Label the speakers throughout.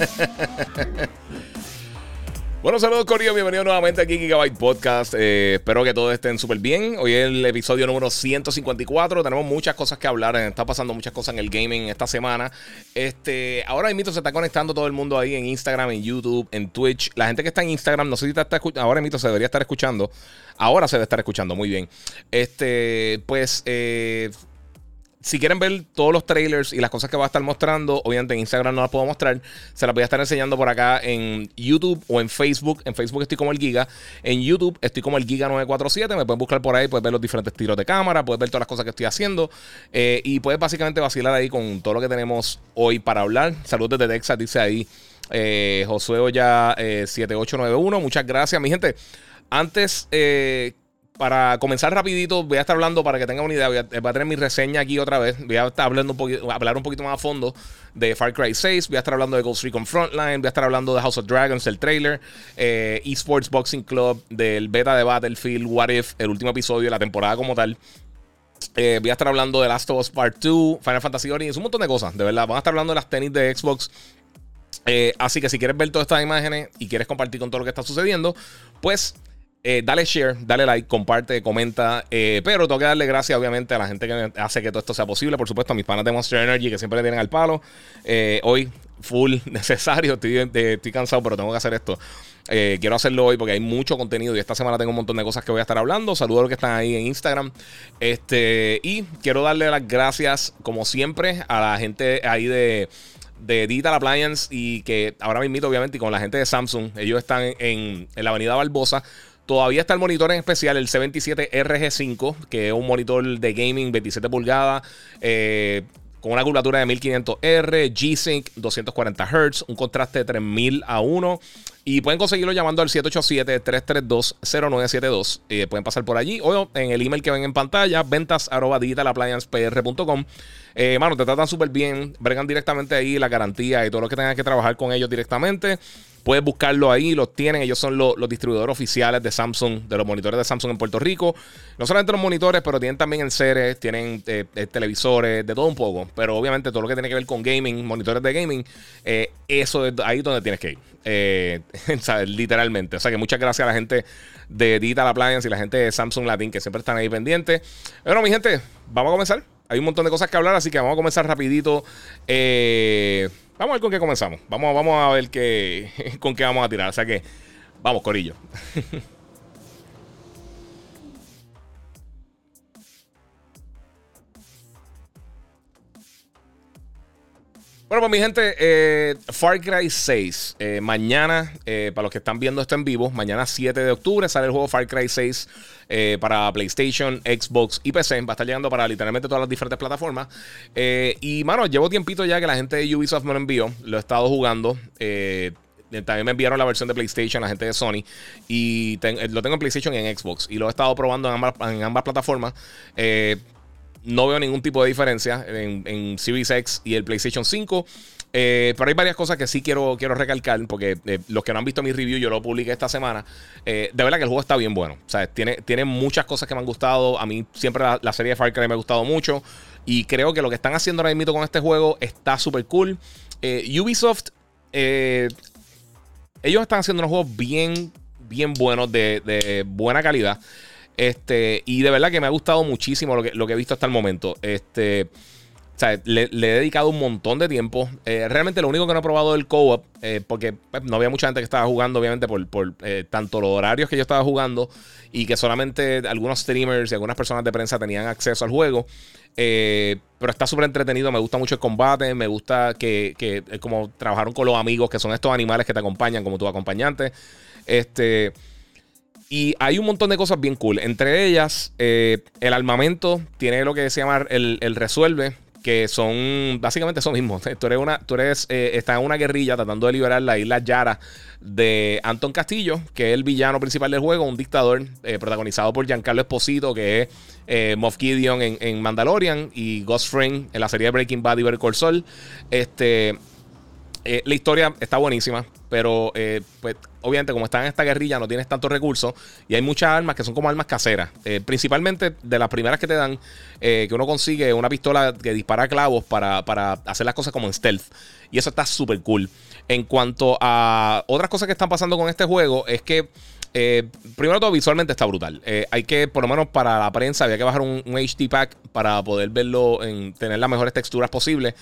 Speaker 1: Bueno, saludos Corillo, bienvenido nuevamente aquí a Gigabyte Podcast. Eh, espero que todos estén súper bien. Hoy es el episodio número 154. Tenemos muchas cosas que hablar. Está pasando muchas cosas en el gaming esta semana. Este, ahora mismo se está conectando todo el mundo ahí en Instagram, en YouTube, en Twitch. La gente que está en Instagram, no sé si está escuchando. Ahora mismo se debería estar escuchando. Ahora se debe estar escuchando, muy bien. Este, pues, eh, si quieren ver todos los trailers y las cosas que va a estar mostrando, obviamente en Instagram no las puedo mostrar. Se las voy a estar enseñando por acá en YouTube o en Facebook. En Facebook estoy como el Giga. En YouTube estoy como el Giga947. Me pueden buscar por ahí, puedes ver los diferentes tiros de cámara, puedes ver todas las cosas que estoy haciendo. Eh, y puedes básicamente vacilar ahí con todo lo que tenemos hoy para hablar. Saludos desde Texas, dice ahí eh, Josué Oya 7891. Eh, Muchas gracias, mi gente. Antes eh, para comenzar rapidito, voy a estar hablando para que tengan una idea. Voy a, tener mi reseña aquí otra vez. Voy a estar hablando hablar un poquito más a fondo de Far Cry 6. Voy a estar hablando de Ghost Recon Frontline. Voy a estar hablando de House of Dragons, el trailer. Eh, Esports Boxing Club, del beta de Battlefield, What If, el último episodio de la temporada como tal. Eh, voy a estar hablando de Last of Us Part 2, Final Fantasy Origins, un montón de cosas, de verdad. Van a estar hablando de las tenis de Xbox. Eh, así que si quieres ver todas estas imágenes y quieres compartir con todo lo que está sucediendo, pues eh, dale share, dale like, comparte, comenta. Eh, pero tengo que darle gracias, obviamente, a la gente que hace que todo esto sea posible. Por supuesto, a mis panas de Monster Energy que siempre le tienen al palo. Eh, hoy, full necesario. Estoy, cansado, pero tengo que hacer esto. quiero hacerlo hoy porque hay mucho contenido y esta semana tengo un montón de cosas que voy a estar hablando. Saludos a los que están ahí en Instagram. Este, y quiero darle las gracias, como siempre, a la gente ahí de de Digital Appliance y que ahora mismo, obviamente, y con la gente de Samsung, ellos están en, en la avenida Barbosa. Todavía está el monitor en especial, el C27RG5, que es un monitor de gaming 27 pulgadas. Eh, con una curvatura de 1500R, G-Sync 240 Hz, un contraste de 3000 a 1. Y pueden conseguirlo llamando al 787-332-0972. Eh, pueden pasar por allí o en el email que ven en pantalla, ventas arroba. Eh, mano, te tratan súper bien. Bregan directamente ahí la garantía y todo lo que tengas que trabajar con ellos directamente. Puedes buscarlo ahí, los tienen. Ellos son los, distribuidores oficiales de Samsung, de los monitores de Samsung en Puerto Rico. No solamente los monitores, pero tienen también el seres, tienen eh, eh, televisores, de todo un poco. Pero obviamente todo lo que tiene que ver con gaming, monitores de gaming, eh, eso es ahí donde tienes que ir. Literalmente. O sea que muchas gracias a la gente de Digital Appliance y la gente de Samsung Latin que siempre están ahí pendientes. Bueno, mi gente, vamos a comenzar. Hay un montón de cosas que hablar, así que vamos a comenzar rapidito. Eh. Vamos a ver con qué comenzamos. Vamos, vamos a ver qué, con qué vamos a tirar. O sea que, vamos, Corillo. Bueno, pues mi gente, eh, Far Cry 6. Eh, mañana, eh, para los que están viendo esto en vivo, mañana 7 de octubre sale el juego Far Cry 6 para PlayStation, Xbox y PC. Va a estar llegando para literalmente todas las diferentes plataformas. y, mano, llevo tiempito ya que la gente de Ubisoft me lo envió. Lo he estado jugando. También me enviaron la versión de PlayStation, la gente de Sony. Y lo tengo en PlayStation y en Xbox. Y lo he estado probando en ambas, plataformas. No veo ningún tipo de diferencia en, en Series y el PlayStation 5. Eh, pero hay varias cosas que sí quiero, quiero recalcar, porque eh, los que no han visto mi review, yo lo publiqué esta semana. Eh, de verdad que el juego está bien bueno. O sea, tiene, tiene muchas cosas que me han gustado. A mí siempre la, serie de Far Cry me ha gustado mucho. Y creo que lo que están haciendo ahora mismo con este juego está súper cool. Ubisoft, ellos están haciendo unos juegos bien, bien buenos, de, de buena calidad. Este, y de verdad que me ha gustado muchísimo lo que, lo que he visto hasta el momento. Este, o sea, le, he dedicado un montón de tiempo. Eh, realmente lo único que no he probado es el co-op, eh, porque pues, no había mucha gente que estaba jugando, obviamente, por, por eh, tanto los horarios que yo estaba jugando y que solamente algunos streamers y algunas personas de prensa tenían acceso al juego. pero está súper entretenido, me gusta mucho el combate, me gusta que, que como trabajaron con los amigos, que son estos animales que te acompañan como tu acompañante. Este. Y hay un montón de cosas bien cool. Entre ellas, eh, el armamento tiene lo que se llama el, resuelve, que son básicamente eso mismo. Tú eres una, tú eres, eh, estás en una guerrilla tratando de liberar la isla Yara de Anton Castillo, que es el villano principal del juego, un dictador eh, protagonizado por Giancarlo Esposito, que es Moff Gideon en, Mandalorian y Ghost Fring en la serie Breaking Bad y Better Call Saul. Este, eh, la historia está buenísima, pero eh, pues obviamente como están en esta guerrilla no tienes tantos recursos y hay muchas armas que son como armas caseras. Eh, principalmente de las primeras que te dan, que uno consigue una pistola que dispara clavos para, hacer las cosas como en stealth. Y eso está súper cool. En cuanto a otras cosas que están pasando con este juego, es que... primero todo, visualmente está brutal. hay que, por lo menos para la prensa, había que bajar un, un HD pack para poder verlo en tener las mejores texturas posibles.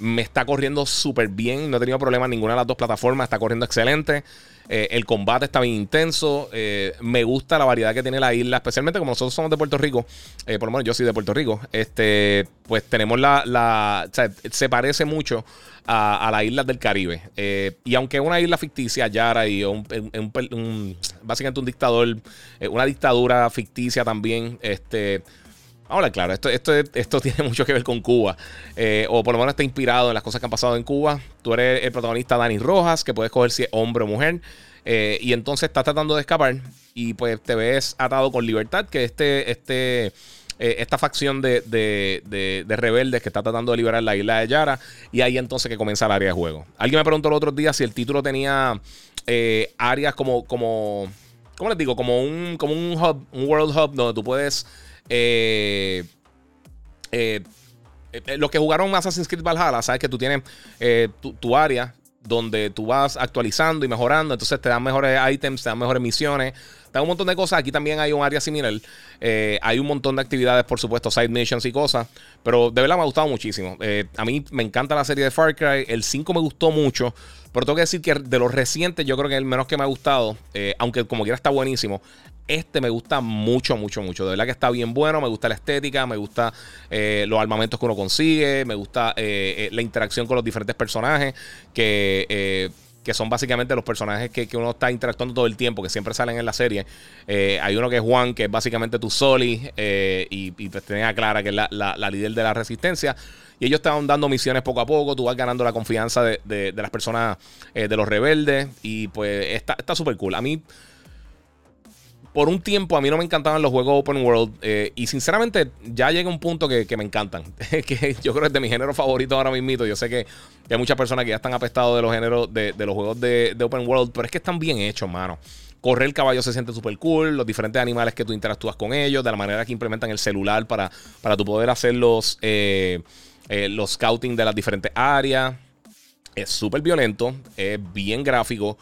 Speaker 1: Me está corriendo súper bien. No he tenido problemas en ninguna de las dos plataformas. Está corriendo excelente. Eh, el combate está bien intenso. Eh, me gusta la variedad que tiene la isla, especialmente como nosotros somos de Puerto Rico. Eh, por lo menos yo soy de Puerto Rico. Este, pues tenemos la. o sea, se parece mucho a, a las islas del Caribe. y aunque es una isla ficticia, Yara, y un, básicamente un dictador, una dictadura ficticia también. Este Ahora, claro, esto, esto, esto tiene mucho que ver con Cuba. Eh, o por lo menos está inspirado en las cosas que han pasado en Cuba. Tú eres el protagonista Dani Rojas, que puedes coger si es hombre o mujer. Eh, y entonces estás tratando de escapar. Y pues te ves atado con libertad, que este, este, eh, esta facción de, de, rebeldes que está tratando de liberar la isla de Yara. Y ahí entonces que comienza el área de juego. Alguien me preguntó el otro día si el título tenía áreas como, como. ¿Cómo les digo? Como un, como un hub, un world hub donde tú puedes eh, eh, eh, los que jugaron Assassin's Creed Valhalla, sabes que tú tienes tu, área donde tú vas actualizando y mejorando, entonces te dan mejores items, te dan mejores misiones, te dan un montón de cosas. Aquí también hay un área similar. hay un montón de actividades, por supuesto, side missions y cosas, pero de verdad me ha gustado muchísimo. a mí me encanta la serie de Far Cry, el 5 me gustó mucho. Pero tengo que decir que de los recientes, yo creo que el menos que me ha gustado, aunque como quiera está buenísimo. Este me gusta mucho, mucho, mucho. De verdad que está bien bueno. Me gusta la estética, me gusta eh, los armamentos que uno consigue, me gusta eh, eh, la interacción con los diferentes personajes que que son básicamente los personajes que, uno está interactuando todo el tiempo, que siempre salen en la serie. hay uno que es Juan, que es básicamente tu Soli, y, y pues tenés a Clara, que es la, líder de la resistencia. Y ellos van dando misiones poco a poco, tú vas ganando la confianza de, las personas, de los rebeldes, y pues está súper cool. A mí por un tiempo a mí no me encantaban los juegos open world eh, y sinceramente ya llega un punto que, me encantan. que yo creo que es de mi género favorito ahora mismo. Yo sé que, hay muchas personas que ya están apestados de los géneros de, los juegos de, open world, pero es que están bien hechos, mano. Correr el caballo se siente súper cool, los diferentes animales que tú interactúas con ellos, de la manera que implementan el celular para, para tu poder hacer los, eh, eh, los scouting de las diferentes áreas. Es súper violento, es bien gráfico.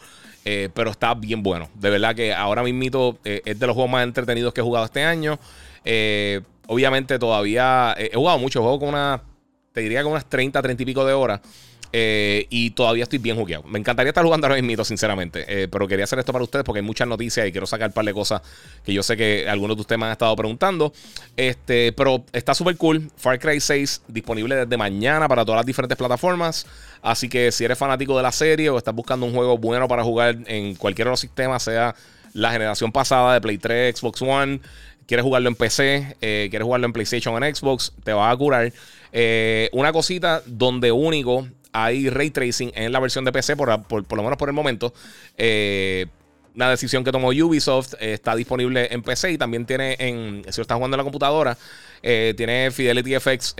Speaker 1: Eh, pero está bien bueno. De verdad que ahora mismo eh, es de los juegos más entretenidos que he jugado este año. Eh, obviamente todavía he jugado mucho, juego con una, te diría con unas 30, 30 y pico de horas. Eh, y todavía estoy bien jugueado. Me encantaría estar jugando ahora mismo, sinceramente. Eh, pero quería hacer esto para ustedes porque hay muchas noticias y quiero sacar un par de cosas que yo sé que algunos de ustedes me han estado preguntando. Este, pero está súper cool. Far Cry 6 disponible desde mañana para todas las diferentes plataformas. Así que si eres fanático de la serie o estás buscando un juego bueno para jugar en cualquiera de los sistemas, sea la generación pasada de Play 3, Xbox One, quieres jugarlo en PC, eh, quieres jugarlo en PlayStation o en Xbox, te va a curar. una cosita donde único hay ray tracing en la versión de PC, por, lo menos por el momento. Eh, una decisión que tomó Ubisoft eh, está disponible en PC y también tiene en. Si lo estás jugando en la computadora, eh, tiene Fidelity FX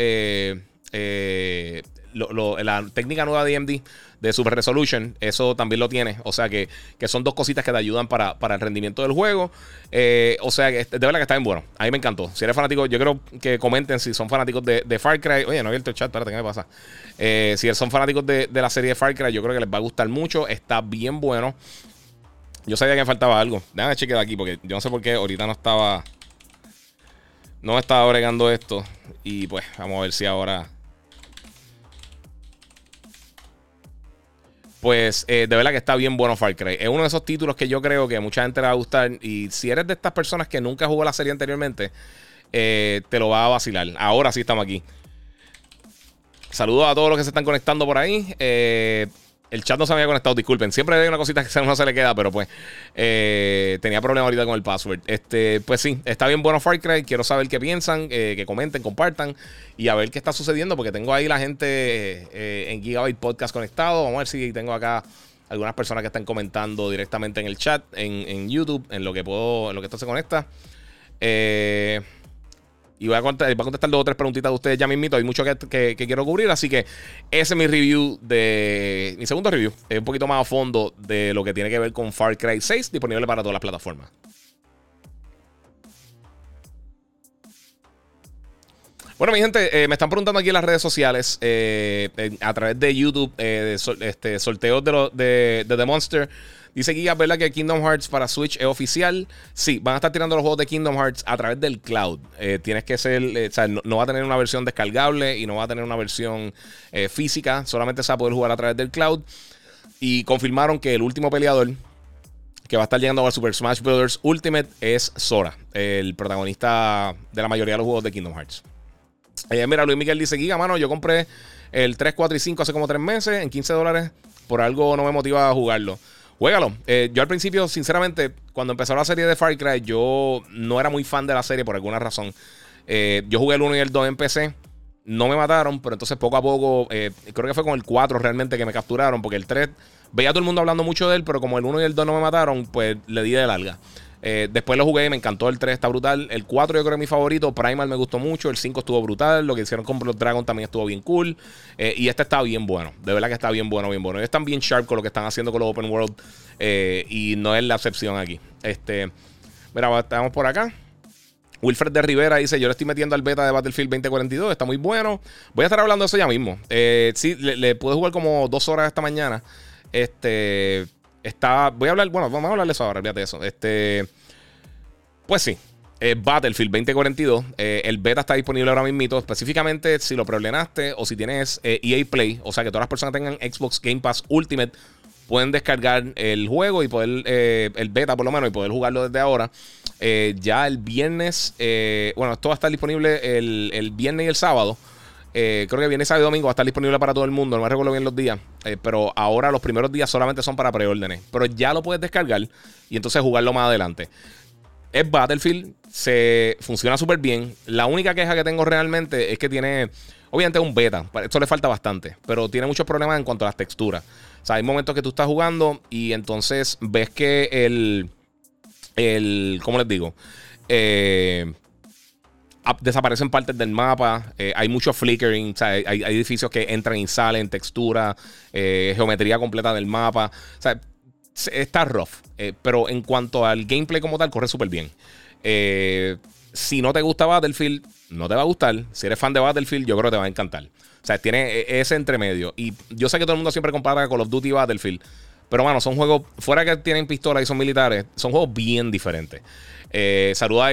Speaker 1: la técnica nueva de AMD de Super Resolution, eso también lo tiene. O sea que, son dos cositas que te ayudan para, el rendimiento del juego. Eh, o sea que de verdad que está bien bueno. A mí me encantó. Si eres fanático, yo creo que comenten si son fanáticos de, Far Cry. Oye, no he abierto el chat, espérate, ¿qué me pasa? Eh, si son fanáticos de, la serie de Far Cry, yo creo que les va a gustar mucho. Está bien bueno. Yo sabía que me faltaba algo. Déjame chequear aquí porque yo no sé por qué ahorita no estaba. No estaba agregando esto. Y pues, vamos a ver si ahora. Pues eh, de verdad que está bien bueno Far Cry. Es uno de esos títulos que yo creo que a mucha gente le va a gustar. Y si eres de estas personas que nunca jugó la serie anteriormente, eh, te lo va a vacilar. Ahora sí estamos aquí. Saludos a todos los que se están conectando por ahí. Eh, el chat no se había conectado, disculpen. Siempre hay una cosita que no se le queda, pero pues eh, tenía problema ahorita con el password. Este, pues sí, está bien bueno Far Cry. Quiero saber qué piensan, eh, que comenten, compartan y a ver qué está sucediendo, porque tengo ahí la gente eh, en Gigabyte Podcast conectado. Vamos a ver si tengo acá algunas personas que están comentando directamente en el chat, en, YouTube, en lo que puedo, en lo que esto se conecta. Eh. Y voy a, contestar, dos o tres preguntitas de ustedes ya mismito. Hay mucho que, quiero cubrir. Así que ese es mi review de. Mi segundo review. Es un poquito más a fondo de lo que tiene que ver con Far Cry 6. Disponible para todas las plataformas. Bueno, mi gente, eh, me están preguntando aquí en las redes sociales, eh, a través de YouTube, eh, este, sorteos de, de The Monster. Dice Giga, ¿verdad que Kingdom Hearts para Switch es oficial? Sí, van a estar tirando los juegos de Kingdom Hearts a través del cloud. Eh, tienes que ser, eh, o sea, no, va a tener una versión descargable y no va a tener una versión eh, física. Solamente se va a poder jugar a través del cloud. Y confirmaron que el último peleador que va a estar llegando a Super Smash Bros. Ultimate es Sora, el protagonista de la mayoría de los juegos de Kingdom Hearts. mira, Luis Miguel dice: Giga, mano, yo compré el 3, 4 y 5 hace como 3 meses en 15 dólares. Por algo no me motiva a jugarlo. Juégalo. Eh, yo al principio, sinceramente, cuando empezó la serie de Far Cry, yo no era muy fan de la serie por alguna razón. Eh, yo jugué el 1 y el 2 en PC. No me mataron, pero entonces poco a poco, eh, creo que fue con el 4 realmente que me capturaron, porque el 3, veía a todo el mundo hablando mucho de él, pero como el 1 y el 2 no me mataron, pues le di de larga. Eh, después lo jugué, me encantó el 3, está brutal. El 4 yo creo que es mi favorito. Primal me gustó mucho. El 5 estuvo brutal. Lo que hicieron con Blood Dragon también estuvo bien cool. Eh, y este está bien bueno. De verdad que está bien bueno, bien bueno. Ellos están bien sharp con lo que están haciendo con los Open World. Eh, y no es la excepción aquí. Este, mira, estamos por acá. Wilfred de Rivera dice: Yo le estoy metiendo al beta de Battlefield 2042. Está muy bueno. Voy a estar hablando de eso ya mismo. sí, le, pude jugar como dos horas esta mañana. Este. Está. Voy a hablar. Bueno, vamos a hablar de eso ahora, fíjate eso. Este. Pues sí. Eh, Battlefield 2042. Eh, el beta está disponible ahora mismo. Específicamente si lo preordenaste o si tienes EA eh, e Play. O sea que todas las personas tengan Xbox Game Pass Ultimate pueden descargar el juego y poder. el beta por lo menos y poder jugarlo desde ahora. ya el viernes. bueno, esto va a estar disponible el, el viernes y el sábado. Eh, creo que viene sábado y domingo va a estar disponible para todo el mundo. No me recuerdo bien los días. Eh, pero ahora los primeros días solamente son para preórdenes. Pero ya lo puedes descargar y entonces jugarlo más adelante. Es Battlefield. Se funciona súper bien. La única queja que tengo realmente es que tiene. Obviamente un beta. Esto le falta bastante. Pero tiene muchos problemas en cuanto a las texturas. O sea, hay momentos que tú estás jugando y entonces ves que el. El. ¿Cómo les digo? Eh desaparecen partes del mapa, eh, hay mucho flickering, hay, edificios que entran y salen, textura, eh, geometría completa del mapa. Está rough, eh, pero en cuanto al gameplay como tal, corre súper bien. si no te gusta Battlefield, no te va a gustar. Si eres fan de Battlefield, yo creo que te va a encantar. O sea, tiene ese entremedio. Y yo sé que todo el mundo siempre compara Call of Duty y Battlefield. Pero, bueno, son juegos, fuera que tienen pistolas y son militares, son juegos bien diferentes. Eh, saluda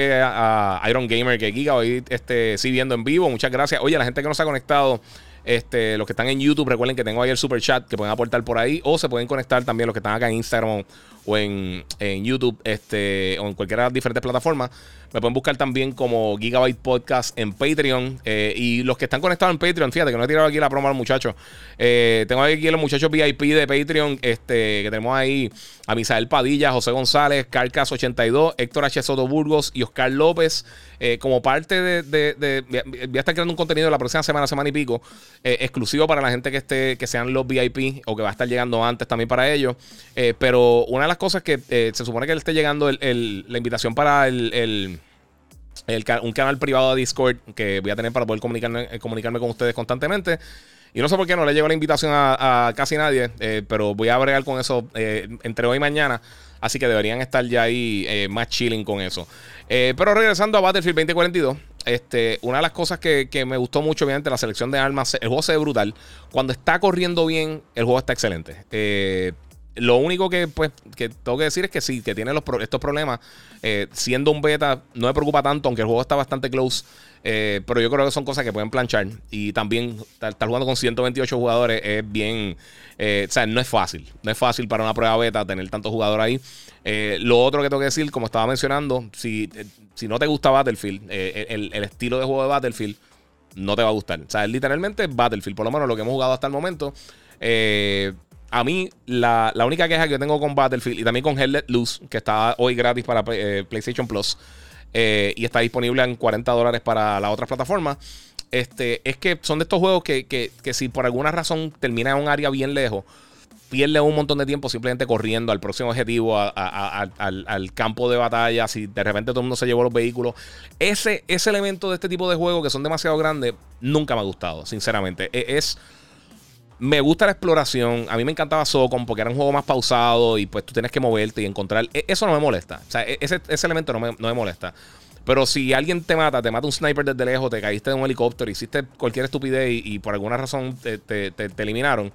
Speaker 1: a, Iron Gamer que Giga hoy este, sí viendo en vivo. Muchas gracias. Oye, la gente que nos ha conectado, este, los que están en YouTube, recuerden que tengo ahí el super chat que pueden aportar por ahí. O se pueden conectar también los que están acá en Instagram o en, YouTube este, o en cualquiera de las diferentes plataformas. Me pueden buscar también como Gigabyte Podcast en Patreon. Eh, y los que están conectados en Patreon, fíjate que no he tirado aquí la promo a los muchachos. Eh, tengo aquí a los muchachos VIP de Patreon. Este, que tenemos ahí a Misael Padilla, José González, Carcas82, Héctor H. Soto Burgos y Oscar López. Eh, como parte de, Voy a estar creando un contenido la próxima semana, semana y pico, exclusivo para la gente que esté, que sean los VIP o que va a estar llegando antes también para ellos. pero una de las cosas que se supone que le esté llegando la invitación para el un canal privado de Discord que voy a tener para poder comunicarme, eh, comunicarme con ustedes constantemente. Y no sé por qué no le llevo la invitación a, casi nadie, eh, pero voy a bregar con eso eh, entre hoy y mañana. Así que deberían estar ya ahí más chilling con eso. pero regresando a Battlefield 2042, este, una de las cosas que, que, me gustó mucho, obviamente, la selección de armas. El juego se ve brutal. Cuando está corriendo bien, el juego está excelente. Lo único que, pues, que tengo que decir es que sí, que tiene estos problemas. Eh, siendo un beta, no me preocupa tanto, aunque el juego está bastante close. Eh, pero yo creo que son cosas que pueden planchar. Y también estar, jugando con 128 jugadores es bien. Eh, o sea, no es fácil. No es fácil para una prueba beta tener tantos jugadores ahí. lo otro que tengo que decir, como estaba mencionando, si, si no te gusta Battlefield, el, el, estilo de juego de Battlefield no te va a gustar. O sea, literalmente Battlefield, por lo menos lo que hemos jugado hasta el momento. Eh a mí, la, única queja que yo tengo con Battlefield y también con Hell Let Loose, que está hoy gratis para eh, PlayStation Plus y está disponible en 40 dólares para la otra plataforma, este, es que son de estos juegos que, que, que si por alguna razón termina en un área bien lejos, pierde un montón de tiempo simplemente corriendo al próximo objetivo, al, campo de batalla, si de repente todo el mundo se llevó los vehículos. Ese, ese elemento de este tipo de juegos que son demasiado grandes, nunca me ha gustado, sinceramente. E, es... Me gusta la exploración. A mí me encantaba Socom porque era un juego más pausado y pues tú tienes que moverte y encontrar. E, eso no me molesta. O sea, e, ese, ese elemento no me, no me molesta. Pero si alguien te mata, te mata un sniper desde lejos, te caíste de un helicóptero, hiciste cualquier estupidez y, por alguna razón te, te, te eliminaron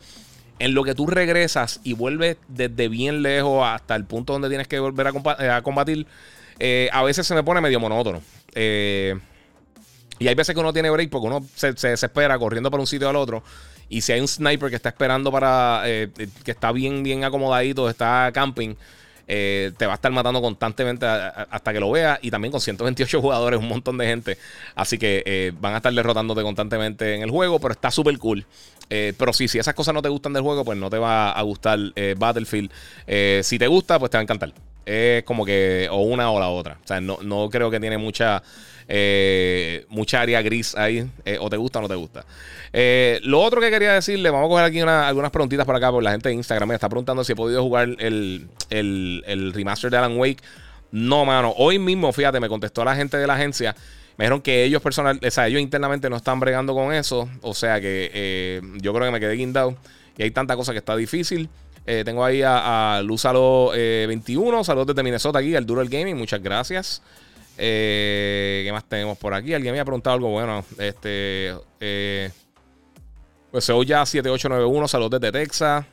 Speaker 1: en lo que tú regresas y vuelves desde bien lejos hasta el punto donde tienes que volver a, combatir, eh, a veces se me pone medio monótono. Eh, y hay veces que uno tiene break porque uno se, desespera corriendo por un sitio al otro. Y si hay un sniper que está esperando para. que está bien, bien acomodadito, está camping. te va a estar matando constantemente hasta que lo veas. Y también con 128 jugadores, un montón de gente. Así que van a estar derrotándote constantemente en el juego. Pero está súper cool. Eh, pero sí, si esas cosas no te gustan del juego, pues no te va a gustar eh, Battlefield. Eh, si te gusta, pues te va a encantar. Es como que o una o la otra. O sea, no, creo que tiene mucha, mucha área gris ahí. o te gusta o no te gusta. lo otro que quería decirle, vamos a coger aquí algunas preguntitas por acá, porque la gente de Instagram me está preguntando si he podido jugar el, el remaster de Alan Wake. No, mano. Hoy mismo, fíjate, me contestó la gente de la agencia. Me dijeron que ellos personal, o sea, ellos internamente no están bregando con eso. O sea que eh, yo creo que me quedé guindado. Y hay tanta cosa que está difícil. Eh, tengo ahí a, a Luzalo21. Saludos desde Minnesota aquí, al Duro el Gaming. Muchas gracias. Eh, ¿Qué más tenemos por aquí? Alguien me ha preguntado algo bueno. Este. pues ya 7891. Saludos desde Texas.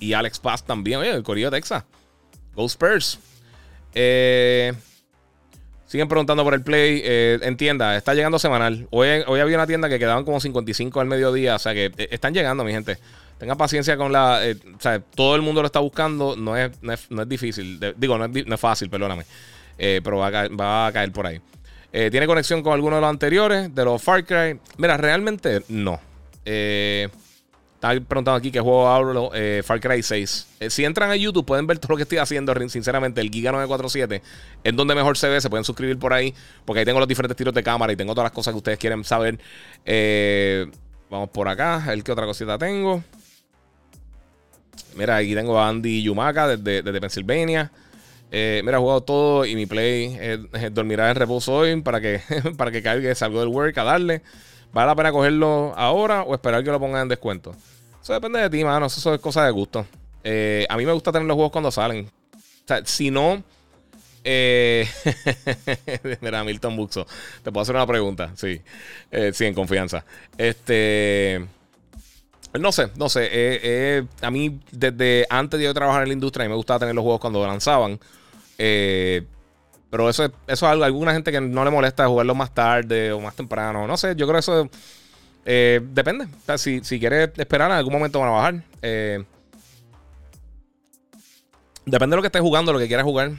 Speaker 1: Y Alex Paz también. Oye, el Corillo de Texas. Go Spurs. Eh. Siguen preguntando por el Play. Eh, en tienda, está llegando semanal. Hoy, hoy había una tienda que quedaban como 55 al mediodía. O sea que eh, están llegando, mi gente. Tengan paciencia con la. Eh, o sea, todo el mundo lo está buscando. No es, no es, difícil. digo, no es, fácil, perdóname. Pero va a, caer, por ahí. ¿Tiene conexión con alguno de los anteriores? De los Far Cry. Mira, realmente no. Eh. Estaba preguntando aquí qué juego hablo, eh, Far Cry 6. Eh, si entran a YouTube pueden ver todo lo que estoy haciendo, sinceramente, el Giga 947 es donde mejor se ve, se pueden suscribir por ahí, porque ahí tengo los diferentes tiros de cámara y tengo todas las cosas que ustedes quieren saber. Eh, vamos por acá, el que otra cosita tengo. Mira, aquí tengo a Andy Yumaka desde, desde Pennsylvania. mira, he jugado todo y mi play dormirá en reposo hoy para que, para que caiga, salgo del work a darle. ¿Vale la pena cogerlo ahora o esperar que lo pongan en descuento? Eso depende de ti, mano. Eso es cosa de gusto. Eh, a mí me gusta tener los juegos cuando salen. O sea, si no. Eh, mira, Milton Buxo. Te puedo hacer una pregunta. Sí. Eh, sí, en confianza. Este. No sé, no sé. a mí, desde antes de yo trabajar en la industria, a mí me gustaba tener los juegos cuando lanzaban. Eh, pero eso, eso es algo, alguna gente que no le molesta jugarlo más tarde o más temprano. No sé, yo creo que eso eh, depende. O sea, si, si quieres esperar, en algún momento van a bajar. Eh, depende de lo que estés jugando, lo que quieras jugar.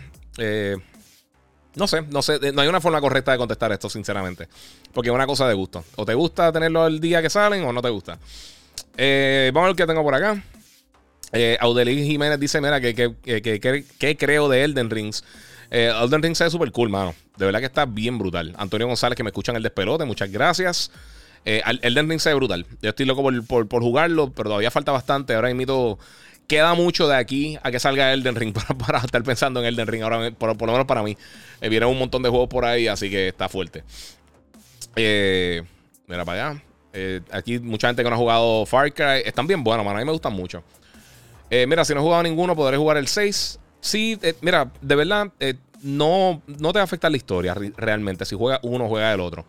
Speaker 1: No sé, no sé, no hay una forma correcta de contestar esto, sinceramente. Porque es una cosa de gusto. O te gusta tenerlo el día que salen o no te gusta. vamos a ver qué tengo por acá. Eh, Jiménez dice: Mira, que, que, creo de Elden Rings. Eh, Elden Ring se ve súper cool, mano. De verdad que está bien brutal. Antonio González, que me escuchan el despelote, muchas gracias. Eh, Elden Ring se ve brutal. Yo estoy loco por, jugarlo, pero todavía falta bastante. Ahora mismo queda mucho de aquí a que salga Elden Ring para, estar pensando en Elden Ring. Ahora, por, lo menos para mí. Eh, vienen un montón de juegos por ahí, así que está fuerte. Mira para allá. Aquí mucha gente que no ha jugado Far Cry. Están bien buenos, mano. A mí me gustan mucho. Mira, si no he jugado ninguno, podré jugar el 6. Sí, eh, mira, de verdad, eh, no, no te va a afectar la historia realmente. Si juega uno, juega el otro.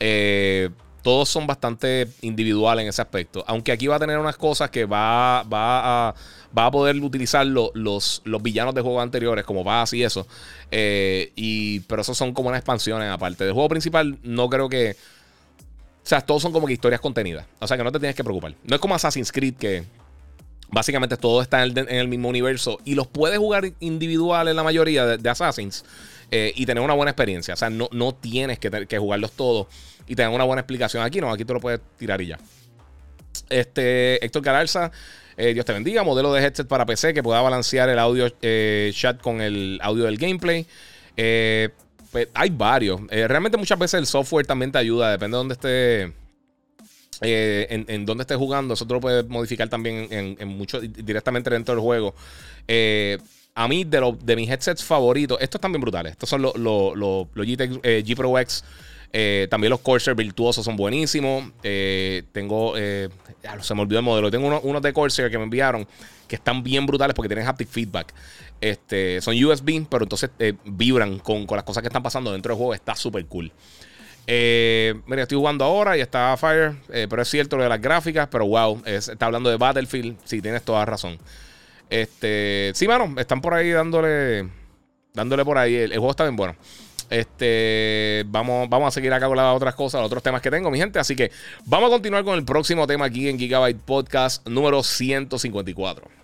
Speaker 1: Eh, todos son bastante individuales en ese aspecto. Aunque aquí va a tener unas cosas que va, va, a, va a poder utilizar los, los, villanos de juegos anteriores, como Bass y eso. y, pero esos son como unas expansiones aparte. Del juego principal, no creo que. O sea, todos son como que historias contenidas. O sea, que no te tienes que preocupar. No es como Assassin's Creed que Básicamente todo está en el, mismo universo y los puedes jugar individual en la mayoría de, Assassins eh, y tener una buena experiencia. O sea, no, no tienes que, jugarlos todos y tener una buena explicación. Aquí no, aquí tú lo puedes tirar y ya. Este, Héctor Galarza, Dios te bendiga. Modelo de headset para PC que pueda balancear el audio chat con el audio del gameplay. Pues, hay varios. realmente muchas veces el software también te ayuda, depende de dónde esté. En, en dónde estés jugando, eso tú lo puedes modificar también en, mucho, directamente dentro del juego. Eh, a mí, de, de mis headsets favoritos, estos también brutales. Estos son los, los, eh, G, Pro X. Eh, también los Corsair virtuosos son buenísimos. Eh, tengo, se me olvidó el modelo. Tengo unos, de Corsair que me enviaron que están bien brutales porque tienen haptic feedback. Este, son USB, pero entonces vibran con, con, las cosas que están pasando dentro del juego. Está súper cool. Mira, estoy jugando ahora y está Fire, pero es cierto lo de las gráficas, pero wow, está hablando de Battlefield. Sí, tienes toda razón. Este, sí, mano, están por ahí dándole, dándole por ahí. El, juego está bien bueno. Este, vamos, vamos a seguir acá con las otras cosas, los otros temas que tengo, mi gente. Así que vamos a continuar con el próximo tema aquí en Gigabyte Podcast número 154.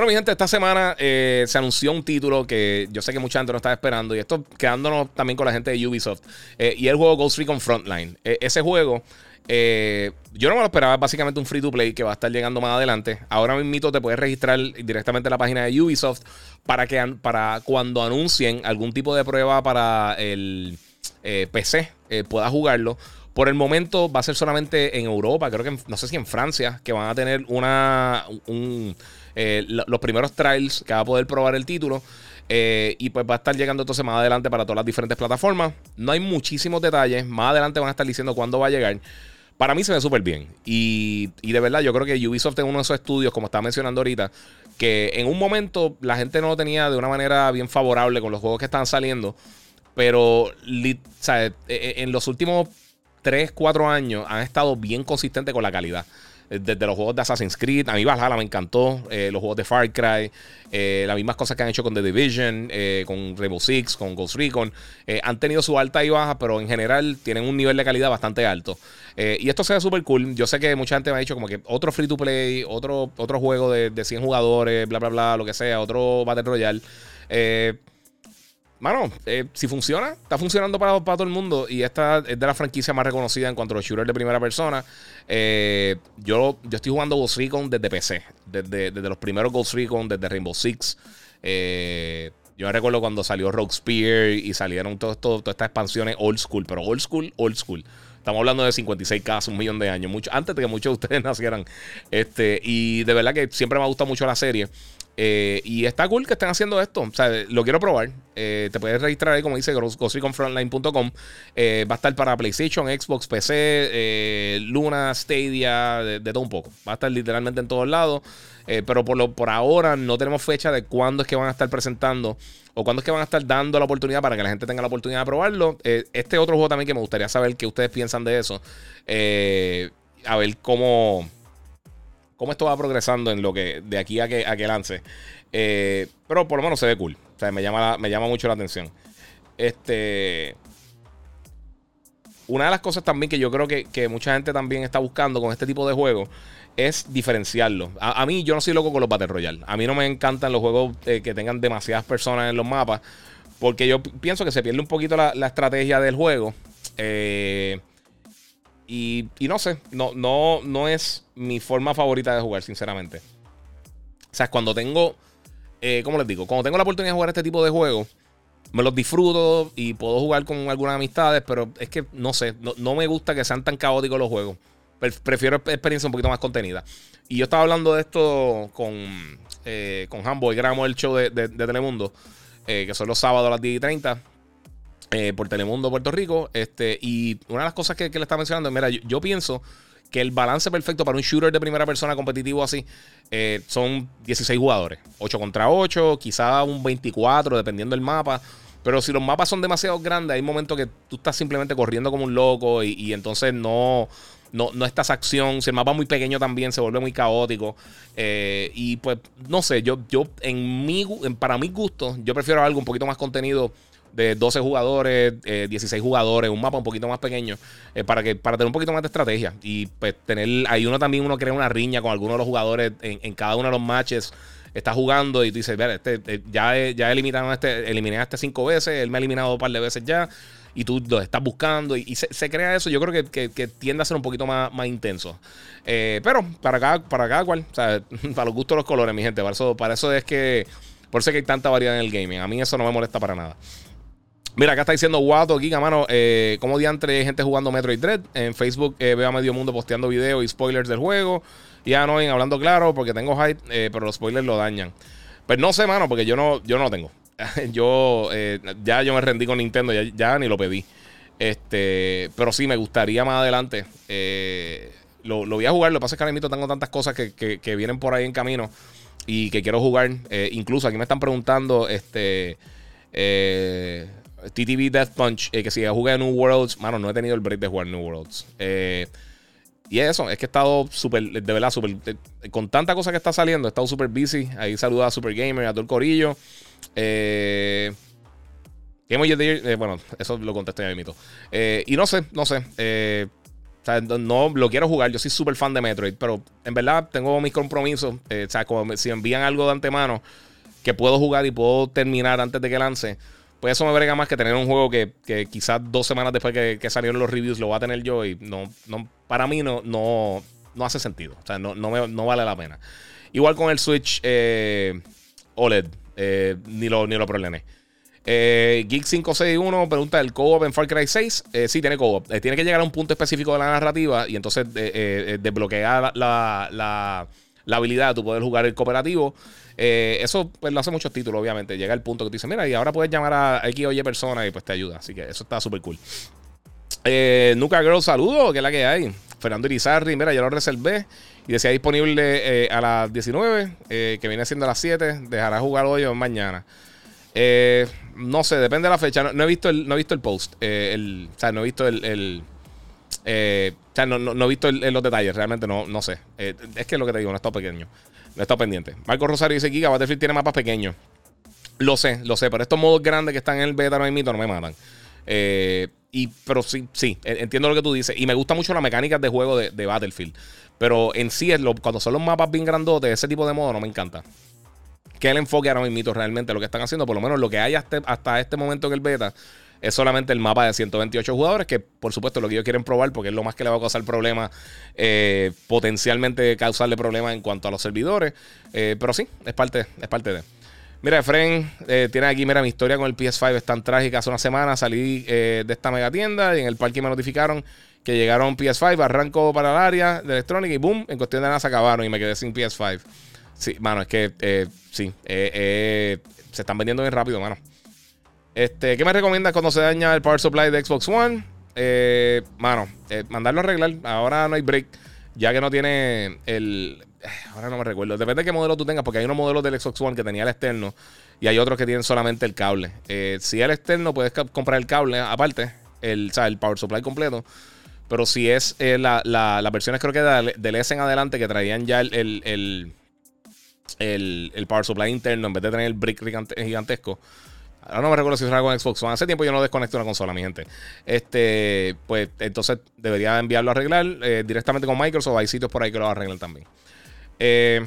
Speaker 1: Bueno, mi gente, esta semana eh, se anunció un título que yo sé que mucha gente no estaba esperando. Y esto quedándonos también con la gente de Ubisoft. Eh, y el juego Ghost Recon Frontline. Eh, ese juego, yo no me lo esperaba. Es básicamente un free to play que va a estar llegando más adelante. Ahora mismo te puedes registrar directamente en la página de Ubisoft para que para cuando anuncien algún tipo de prueba para el PC pueda jugarlo. Por el momento va a ser solamente en Europa, creo que no sé si en Francia, que van a tener una un, eh, los primeros trials que va a poder probar el título. Eh, y pues va a estar llegando entonces más adelante para todas las diferentes plataformas. No hay muchísimos detalles. Más adelante van a estar diciendo cuándo va a llegar. Para mí se ve súper bien. Y, de verdad, yo creo que Ubisoft es uno de esos estudios, como estaba mencionando ahorita, que en un momento la gente no lo tenía de una manera bien favorable con los juegos que estaban saliendo. Pero e, e, en los últimos 3, 4 años han estado bien consistentes con la calidad desde los juegos de Assassin's Creed. A mí Valhalla me encantó. Eh, los juegos de Far Cry. Eh, las mismas cosas que han hecho con The Division, eh, con Rainbow Six, con Ghost Recon. han tenido su alta y baja, pero en general tienen un nivel de calidad bastante alto. y esto se ve súper cool. Yo sé que mucha gente me ha dicho como que otro free to play, otro, otro juego de, de 100 jugadores, bla, bla, bla, lo que sea, otro Battle Royale. Eh, mano, eh, si funciona, está funcionando para, para, todo el mundo. Y esta es de la franquicia más reconocida en cuanto a los shooters de primera persona. Eh, yo, yo estoy jugando Ghost Recon desde PC. Desde, desde los primeros Ghost Recon, desde Rainbow Six. Eh, yo recuerdo cuando salió Rogue Spear y salieron todas estas expansiones old school, pero old school, old school. Estamos hablando de 56 hace un millón de años, mucho, antes de que muchos de ustedes nacieran. Este, y de verdad que siempre me ha gustado mucho la serie. Eh, y está cool que estén haciendo esto. O sea, lo quiero probar. Eh, te puedes registrar ahí, como dice, GhostReconFrontline.com. Eh, va a estar para PlayStation, Xbox, PC, Luna, Stadia, de, todo un poco. Va a estar literalmente en todos lados. pero por, lo, por ahora no tenemos fecha de cuándo es que van a estar presentando o cuándo es que van a estar dando la oportunidad para que la gente tenga la oportunidad de probarlo. este otro juego también que me gustaría saber qué ustedes piensan de eso. a ver cómo cómo esto va progresando en lo que de aquí a que, a que lance. Eh, pero por lo menos se ve cool. O sea, me llama, me llama mucho la atención. Este. Una de las cosas también que yo creo que, mucha gente también está buscando con este tipo de juegos es diferenciarlo. A, mí, yo no soy loco con los Battle Royale. A mí no me encantan los juegos eh, que tengan demasiadas personas en los mapas. Porque yo pienso que se pierde un poquito la, la estrategia del juego. Eh, y, no sé, no, no, no es mi forma favorita de jugar, sinceramente. O sea, cuando tengo, eh, ¿cómo les digo? Cuando tengo la oportunidad de jugar este tipo de juegos, me los disfruto y puedo jugar con algunas amistades, pero es que no sé, no, me gusta que sean tan caóticos los juegos. Prefiero experiencia un poquito más contenida. Y yo estaba hablando de esto con, eh, con Hambo, grabamos el show de, Telemundo, eh, que son los sábados a las 10 y 30. Eh, por Telemundo Puerto Rico. Este, y una de las cosas que, le está mencionando, mira, yo, pienso que el balance perfecto para un shooter de primera persona competitivo así eh, son 16 jugadores. 8 contra 8, quizá un 24, dependiendo del mapa. Pero si los mapas son demasiado grandes, hay momentos que tú estás simplemente corriendo como un loco y, entonces no, no, no estás acción. Si el mapa es muy pequeño también se vuelve muy caótico. Eh, y pues, no sé, yo, yo en mi, para mi gusto, yo prefiero algo un poquito más contenido de 12 jugadores, 16 eh, jugadores, un mapa un poquito más pequeño, eh, para, que, para tener un poquito más de estrategia. Y pues tener, ahí uno también uno crea una riña con algunos de los jugadores en, cada uno de los matches. estás jugando y tú dices, este, eh, ya, ya eliminaron este, eliminé a este cinco veces, él me ha eliminado un par de veces ya, y tú lo estás buscando, y, se, crea eso. Yo creo que, tiende a ser un poquito más, más intenso. Eh, pero para cada, para cada cual, para los gustos los colores, mi gente. Para eso, para eso es que, por eso que hay tanta variedad en el gaming. A mí eso no me molesta para nada. Mira, acá está diciendo Guato, Giga, mano. Eh, como diantre hay gente jugando Metroid Dread. En Facebook eh, veo a medio mundo posteando videos y spoilers del juego. Y no, hablando claro, porque tengo hype, eh, pero los spoilers lo dañan. Pues no sé, mano, porque yo no, yo no lo tengo. yo ya yo me rendí con Nintendo, ya, ni lo pedí. Este, pero sí, me gustaría más adelante. lo, voy a jugar. Lo que pasa es que ahora mismo tengo tantas cosas que, que, vienen por ahí en camino y que quiero jugar. incluso aquí me están preguntando, este. Eh, TTV Death Punch, eh, que si ya jugué New Worlds, mano, no he tenido el break de jugar New Worlds. Eh, y eso, es que he estado súper, de verdad, súper, eh, con tanta cosa que está saliendo, he estado súper busy. Ahí saluda a Super Gamer, a todo el corillo. Eh, bueno, eso lo contesté ya mito. y no sé, no sé. o sea, no, lo quiero jugar. Yo soy súper fan de Metroid, pero en verdad tengo mis compromisos. o sea, como si envían algo de antemano que puedo jugar y puedo terminar antes de que lance pues eso me brega más que tener un juego que, quizás dos semanas después que, salieron los reviews lo voy a tener yo y no, no para mí no, no, no hace sentido. O sea, no, no, vale la pena. Igual con el Switch eh, OLED, eh, ni lo, ni lo problemé. Eh, Geek561 pregunta: ¿el co-op en Far Cry 6? Eh, sí, tiene co-op. tiene que llegar a un punto específico de la narrativa y entonces desbloquear la, la, la, habilidad de tu poder jugar el cooperativo. Eh, eso pues, lo hace muchos títulos, obviamente. Llega el punto que tú dices, mira, y ahora puedes llamar a X o Y persona y pues te ayuda. Así que eso está súper cool. Eh, Nuka Girl, saludo, que es la que hay. Fernando Irizarri, mira, ya lo reservé. Y decía disponible eh, a las 19, que viene siendo a las 7. Dejará jugar hoy o mañana. no sé, depende de la fecha. No, he, visto el, no he visto el post. El, o sea, no he visto el. o sea, no, he visto los detalles, realmente no, no sé. es que es lo que te digo, no está pequeño. No está pendiente. Marco Rosario dice: Giga, Battlefield tiene mapas pequeños. Lo sé, lo sé, pero estos modos grandes que están en el beta no no me matan. Eh, y, pero sí, sí, entiendo lo que tú dices. Y me gusta mucho las mecánicas de juego de, Battlefield. Pero en sí, es lo, cuando son los mapas bien grandotes, ese tipo de modo no me encanta. Que el enfoque ahora mismo realmente lo que están haciendo, por lo menos lo que hay hasta, hasta este momento en el beta, es solamente el mapa de 128 jugadores, que por supuesto lo que ellos quieren probar, porque es lo más que le va a causar problemas, eh, potencialmente causarle problemas en cuanto a los servidores. Eh, pero sí, es parte, es parte de. Mira, Efren, eh, tiene aquí, mira, mi historia con el PS5 es tan trágica. Hace una semana salí de esta mega tienda y en el parque me notificaron que llegaron PS5, arranco para el área de electrónica y boom, en cuestión de nada se acabaron y me quedé sin PS5. Sí, mano, es que sí, se están vendiendo bien rápido, mano. Este, ¿Qué me recomiendas cuando se daña el power supply de Xbox One? Eh, mano, eh, mandarlo a arreglar. Ahora no hay break. Ya que no tiene el. Eh, ahora no me recuerdo. Depende de qué modelo tú tengas, porque hay unos modelos del Xbox One que tenía el externo y hay otros que tienen solamente el cable. si es el externo, puedes comprar el cable aparte, el, o el power supply completo. Pero si es la, la, las versiones, creo que del S en adelante, que traían ya el, el, el, el power supply interno en vez de tener el brick gigantesco Ahora no me recuerdo si era con Xbox One. Hace tiempo yo no desconecto una consola, mi gente. Este, pues entonces debería enviarlo a arreglar eh, directamente con Microsoft. Hay sitios por ahí que lo arreglan también. Eh,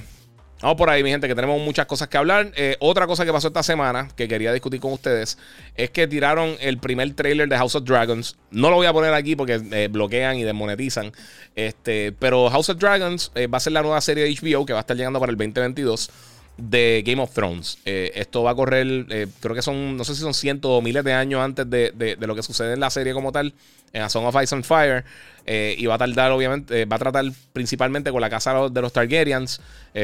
Speaker 1: vamos por ahí, mi gente, que tenemos muchas cosas que hablar. Eh, otra cosa que pasó esta semana que quería discutir con ustedes es que tiraron el primer trailer de House of Dragons. No lo voy a poner aquí porque bloquean y desmonetizan. Este, pero House of Dragons va a ser la nueva serie de HBO que va a estar llegando para el 2022 de Game of Thrones. Eh, esto va a correr, eh, creo que son, no sé si son cientos o miles de años antes de, lo que sucede en la serie como tal, en A Song of Ice and Fire. Eh, y va a tardar, obviamente, va a tratar principalmente con la casa de los Targaryens.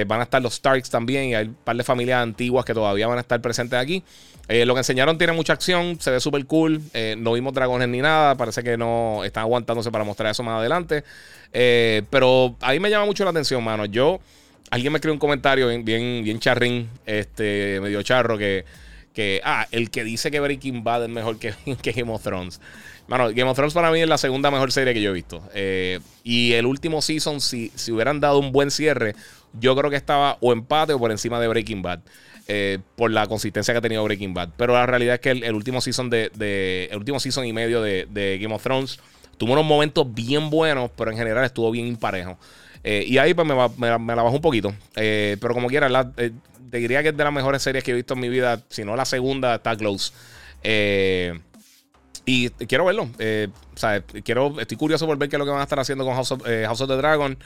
Speaker 1: van a estar los Starks también y hay un par de familias antiguas que todavía van a estar presentes aquí. lo que enseñaron tiene mucha acción, se ve súper cool. no vimos dragones ni nada, parece que no están aguantándose para mostrar eso más adelante. pero ahí me llama mucho la atención, mano. Yo alguien me escribió un comentario bien, bien, charrín, este, medio charro, que, que, ah, el que dice que Breaking Bad es mejor que, que Game of Thrones. Bueno, Game of Thrones para mí es la segunda mejor serie que yo he visto. Eh, y el último season, si, si hubieran dado un buen cierre, yo creo que estaba o empate o por encima de Breaking Bad. Eh, por la consistencia que ha tenido Breaking Bad. Pero la realidad es que el, último season de, de, El último season y medio de, de Game of Thrones tuvo unos momentos bien buenos, pero en general estuvo bien imparejo. Y ahí pues me, la bajo un poquito. pero como quiera, te diría que es de las mejores series que he visto en mi vida. Si no la segunda, está close. y quiero verlo. o quiero, estoy curioso por ver qué es lo que van a estar haciendo con House of, House of the Dragon.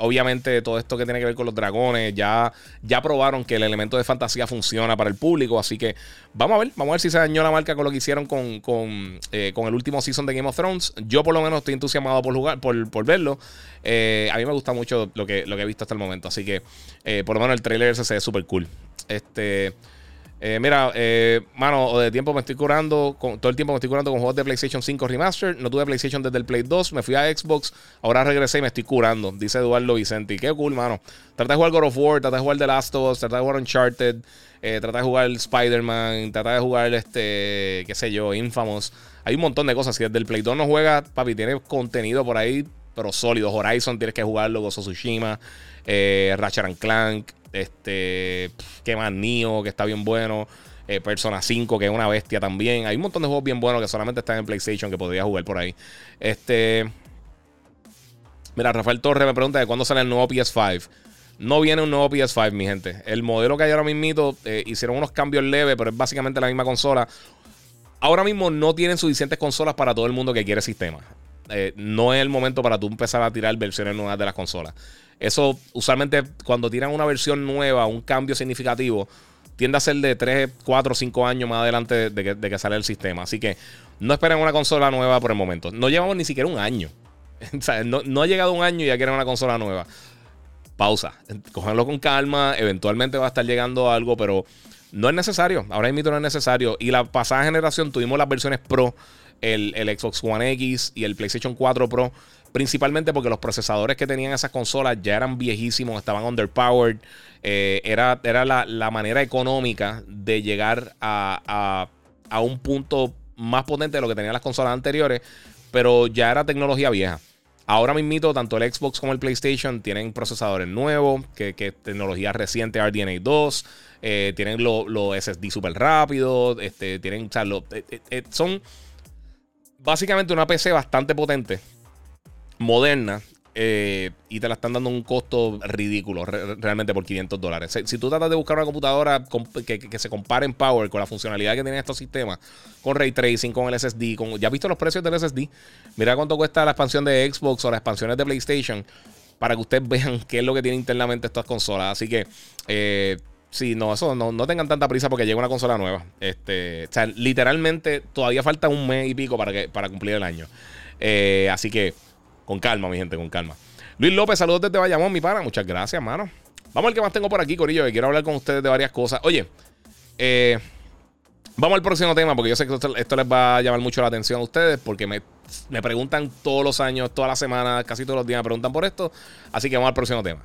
Speaker 1: Obviamente todo esto que tiene que ver con los dragones, ya, ya probaron que el elemento de fantasía funciona para el público, así que vamos a ver, vamos a ver si se dañó la marca con lo que hicieron con, con, eh, el último season de Game of Thrones. Yo por lo menos estoy entusiasmado por, jugar, por, verlo. Eh, a mí me gusta mucho lo que, lo que he visto hasta el momento, así que eh, por lo menos el trailer se ve súper cool. Este... Eh, mira, eh, mano, de tiempo me estoy curando, con, todo el tiempo me estoy curando con juegos de PlayStation 5 Remastered. No tuve PlayStation desde el Play 2, me fui a Xbox, ahora regresé y me estoy curando, dice Eduardo Vicente. qué cool, mano. Trata de jugar God of War, trata de jugar The Last of Us, trata de jugar Uncharted, eh, trata de jugar Spider-Man, trata de jugar, este, qué sé yo, Infamous. Hay un montón de cosas. Si desde el Play 2 no juega, papi, tiene contenido por ahí, pero sólido. Horizon tienes que jugarlo, Gozo Tsushima, eh, Ratchet Clank. Este, que más Nio, que está bien bueno. Eh, Persona 5, que es una bestia también. Hay un montón de juegos bien buenos que solamente están en PlayStation que podría jugar por ahí. Este. Mira, Rafael Torres me pregunta de cuándo sale el nuevo PS5. No viene un nuevo PS5, mi gente. El modelo que hay ahora mismo eh, hicieron unos cambios leves, pero es básicamente la misma consola. Ahora mismo no tienen suficientes consolas para todo el mundo que quiere sistema. Eh, no es el momento para tú empezar a tirar versiones nuevas de las consolas. Eso usualmente cuando tiran una versión nueva, un cambio significativo, tiende a ser de 3, 4, 5 años más adelante de que, sale el sistema. Así que no esperen una consola nueva por el momento. No llevamos ni siquiera un año. no, ha llegado un año y ya quieren una consola nueva. Pausa. Cójanlo con calma. Eventualmente va a estar llegando algo, pero no es necesario. Ahora mismo no es necesario. Y la pasada generación tuvimos las versiones Pro, el, el Xbox One X y el PlayStation 4 Pro Principalmente porque los procesadores que tenían esas consolas ya eran viejísimos, estaban underpowered. Eh, era era la, manera económica de llegar a, un punto más potente de lo que tenían las consolas anteriores, pero ya era tecnología vieja. Ahora mismo, tanto el Xbox como el PlayStation tienen procesadores nuevos, que, que tecnología reciente RDNA 2, eh, tienen los SSD súper rápidos, este, tienen, eh, son básicamente una PC bastante potente moderna eh, y te la están dando un costo ridículo realmente por 500 dólares. Si, tú tratas de buscar una computadora que, se compare en power con la funcionalidad que tienen estos sistemas, con ray tracing, con el SSD, con, ya has visto los precios del SSD. Mira cuánto cuesta la expansión de Xbox o las expansiones de PlayStation para que ustedes vean qué es lo que tiene internamente estas consolas. Así que, eh, sí, no, eso no, tengan tanta prisa porque llega una consola nueva. Este, o sea, literalmente todavía falta un mes y pico para, para cumplir el año. Eh, así que con calma, mi gente, con calma. Luis López, saludos desde Bayamón, mi pana. Muchas gracias, mano. Vamos al que más tengo por aquí, Corillo, que quiero hablar con ustedes de varias cosas. Oye, eh, vamos al próximo tema, porque yo sé que esto, les va a llamar mucho la atención a ustedes, porque me, me preguntan todos los años, todas las semanas, casi todos los días me preguntan por esto. Así que vamos al próximo tema.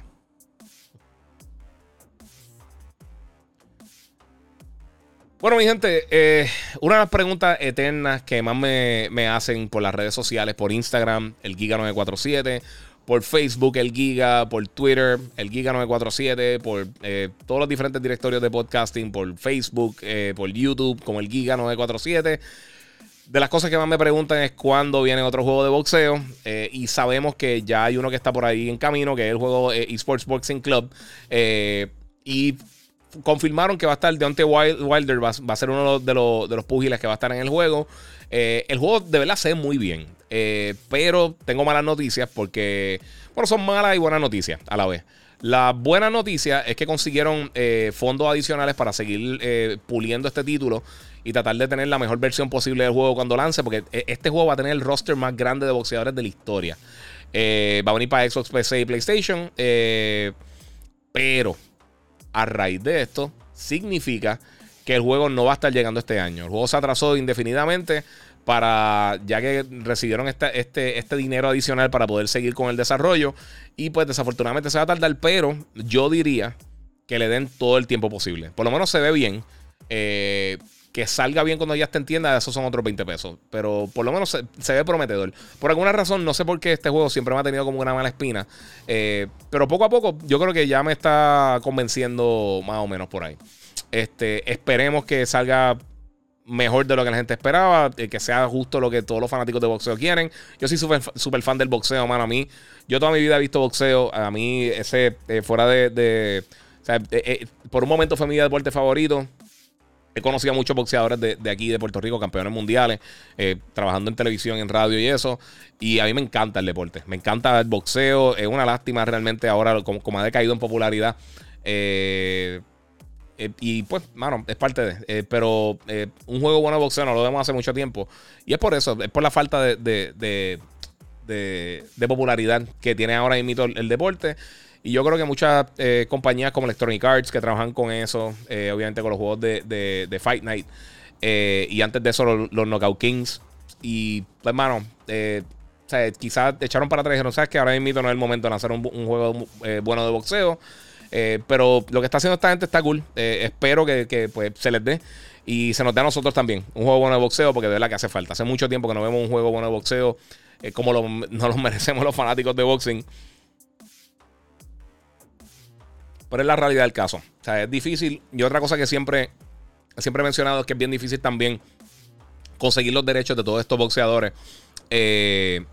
Speaker 1: Bueno, mi gente, eh, una de las preguntas eternas que más me, hacen por las redes sociales, por Instagram, el Giga947, por Facebook, el Giga, por Twitter, el Giga947, por eh, todos los diferentes directorios de podcasting, por Facebook, eh, por YouTube, como el Giga947. De las cosas que más me preguntan es cuándo viene otro juego de boxeo. y sabemos que ya hay uno que está por ahí en camino, que es el juego Esports Boxing Club. y confirmaron que va a estar Deontay Wilder, va, a ser uno de los, de los púgiles que va a estar en el juego. Eh, el juego de verdad se ve muy bien, eh, pero tengo malas noticias porque, bueno, son malas y buenas noticias a la vez. La buena noticia es que consiguieron eh, fondos adicionales para seguir puliendo este título y tratar de tener la mejor versión posible del juego cuando lance, porque este juego va a tener el roster más grande de boxeadores de la historia. va a venir para Xbox, PC y PlayStation, pero a raíz de esto, significa que el juego no va a estar llegando este año. El juego se atrasó indefinidamente para ya que recibieron este, este, dinero adicional para poder seguir con el desarrollo. Y pues desafortunadamente se va a tardar, pero yo diría que le den todo el tiempo posible. Por lo menos se ve bien. Eh, que salga bien cuando ya esté en tienda, esos son otros 20 pesos. Pero por lo menos se, ve prometedor. Por alguna razón, no sé por qué este juego siempre me ha tenido como una mala espina. Eh, pero poco a poco, yo creo que ya me está convenciendo más o menos por ahí. Este, esperemos que salga mejor de lo que la gente esperaba, eh, que sea justo lo que todos los fanáticos de boxeo quieren. Yo soy súper fan del boxeo, mano. A mí, yo toda mi vida he visto boxeo. A mí, ese, eh, fuera de. o sea, por un momento fue mi deporte favorito. He conocido a muchos boxeadores de, aquí, de Puerto Rico, campeones mundiales, trabajando en televisión, en radio y eso. Y a mí me encanta el deporte. Me encanta el boxeo. Es una lástima realmente ahora, como, ha decaído en popularidad. Eh eh, y pues, mano, es parte de. Eh, pero eh, un juego bueno de boxeo no lo vemos hace mucho tiempo. Y es por eso, es por la falta de, popularidad que tiene ahora mismo el, el, deporte. Y yo creo que muchas compañías como Electronic Arts que trabajan con eso, obviamente con los juegos de, Fight Night. y antes de eso, los, Knockout Kings. Y, pues, mano, o sea, quizás echaron para atrás y dijeron, ¿sabes que Ahora mismo no es el momento de lanzar un, juego bueno de boxeo. Eh, pero lo que está haciendo esta gente está cool. Eh, espero que, pues, se les dé. Y se nos dé a nosotros también un juego bueno de boxeo, porque de verdad que hace falta. Hace mucho tiempo que no vemos un juego bueno de boxeo eh, como lo, nos lo merecemos los fanáticos de boxing. Pero es la realidad del caso. O sea, es difícil. Y otra cosa que siempre, siempre he mencionado es que es bien difícil también conseguir los derechos de todos estos boxeadores. Eh,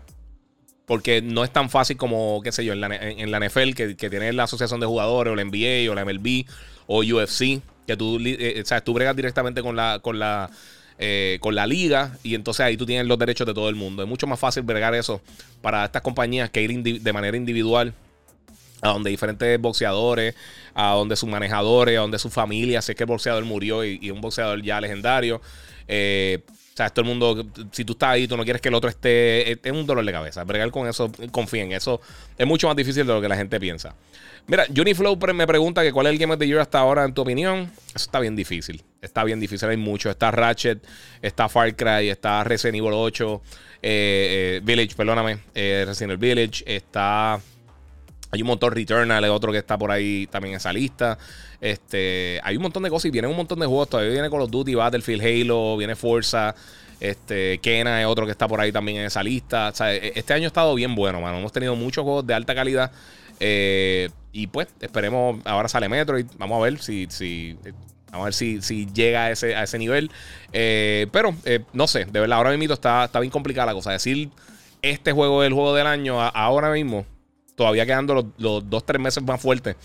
Speaker 1: porque no es tan fácil como, qué sé yo, en la, NFL, que, tiene la asociación de jugadores, o la NBA, o la MLB, o UFC, que tú, eh, tú bregas directamente con la, con la, eh, con la liga, y entonces ahí tú tienes los derechos de todo el mundo. Es mucho más fácil bregar eso para estas compañías que ir de manera individual a donde diferentes boxeadores, a donde sus manejadores, a donde su familia, sé que el boxeador murió y, un boxeador ya legendario. Eh, o sea, todo el mundo, si tú estás ahí, tú no quieres que el otro esté, es un dolor de cabeza. Bregar con eso, confíen, eso es mucho más difícil de lo que la gente piensa. Mira, Uniflow me pregunta que cuál es el Game of the Year hasta ahora, en tu opinión. Eso está bien difícil. Está bien difícil, hay mucho. Está Ratchet, está Far Cry, está Resident Evil 8, eh, eh, Village, perdóname, eh, Resident Evil Village, está... Hay un montón Returnal, otro que está por ahí también en esa lista. Este, hay un montón de cosas y vienen un montón de juegos. Todavía viene Call of Duty, Battlefield, Halo, viene Forza. Este, Kena es otro que está por ahí también en esa lista. E, este año ha estado bien bueno, mano. Hemos tenido muchos juegos de alta calidad. Eh, y pues, esperemos. Ahora sale Metroid. Vamos a ver si. si vamos a ver si, si llega a ese, a ese nivel. Eh, pero, eh, no sé. De verdad, ahora mismo está, está bien complicada la cosa. Decir este juego es el juego del año ahora mismo todavía quedando los, los dos, tres meses más fuertes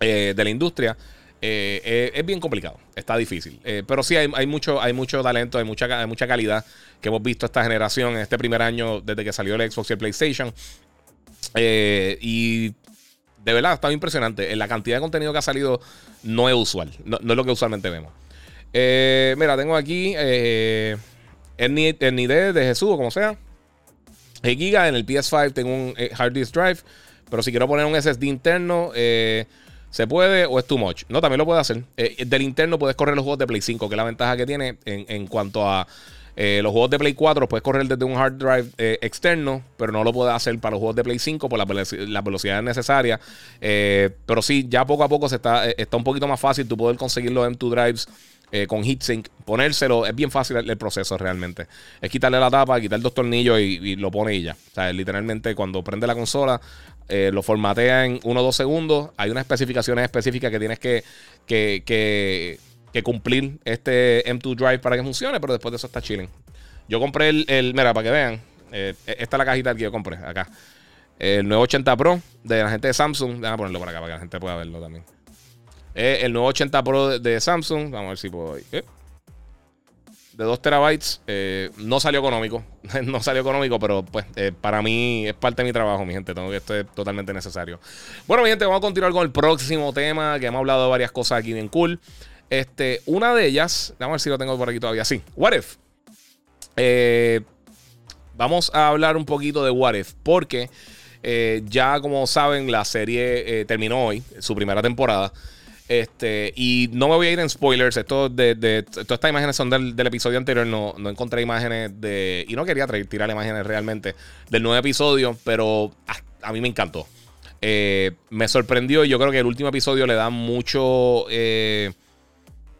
Speaker 1: eh, de la industria. Eh, eh, es bien complicado, está difícil. pero sí, hay, mucho, hay mucho talento, hay mucha, mucha calidad que hemos visto esta generación en este primer año desde que salió el Xbox y el PlayStation. y de verdad, está impresionante. La cantidad de contenido que ha salido no es usual, no, es lo que usualmente vemos. mira, tengo aquí el, el NID de Jesús, o como sea. Giga en el PS5 tengo un eh, hard disk drive, pero si quiero poner un SSD interno, eh, ¿se puede o es too much? No, también lo puede hacer. Eh, del interno puedes correr los juegos de Play 5, que es la ventaja que tiene en, cuanto a los juegos de Play 4, puedes correr desde un hard drive externo, pero no lo puedes hacer para los juegos de Play 5 por la, la velocidad necesaria. pero sí, ya poco a poco se está, está un poquito más fácil tú poder conseguirlo en tu drives eh, con heatsink, ponérselo, es bien fácil el, proceso realmente. Es quitarle la tapa, quitar dos tornillos y, lo pone y ya. O sea, literalmente cuando prende la consola, eh, lo formatea en uno o dos segundos. Hay unas especificaciones específicas que tienes que, que, cumplir este M2 Drive para que funcione, pero después de eso está chilling. Yo compré el, mira, para que vean, eh, esta es la cajita que yo compré acá. El 980 Pro de la gente de Samsung. Déjame ponerlo por acá para que la gente pueda verlo también el nuevo 80 Pro de, Samsung. Vamos a ver si puedo. Eh. De 2 terabytes. Eh, no salió económico. no salió económico, pero pues eh, para mí es parte de mi trabajo, mi gente. Tengo que esto es totalmente necesario. Bueno, mi gente, vamos a continuar con el próximo tema. Que hemos hablado de varias cosas aquí bien cool. Este, una de ellas, vamos a ver si lo tengo por aquí todavía. Sí, What If. vamos a hablar un poquito de What If. Porque ya como saben, la serie terminó hoy, su primera temporada. Este, y no me voy a ir en spoilers. Esto de, de todas estas imágenes son del, episodio anterior. No, no, encontré imágenes de. Y no quería tirar imágenes realmente del nuevo episodio, pero a, mí me encantó. Eh, me sorprendió. Yo creo que el último episodio le da mucho. Eh,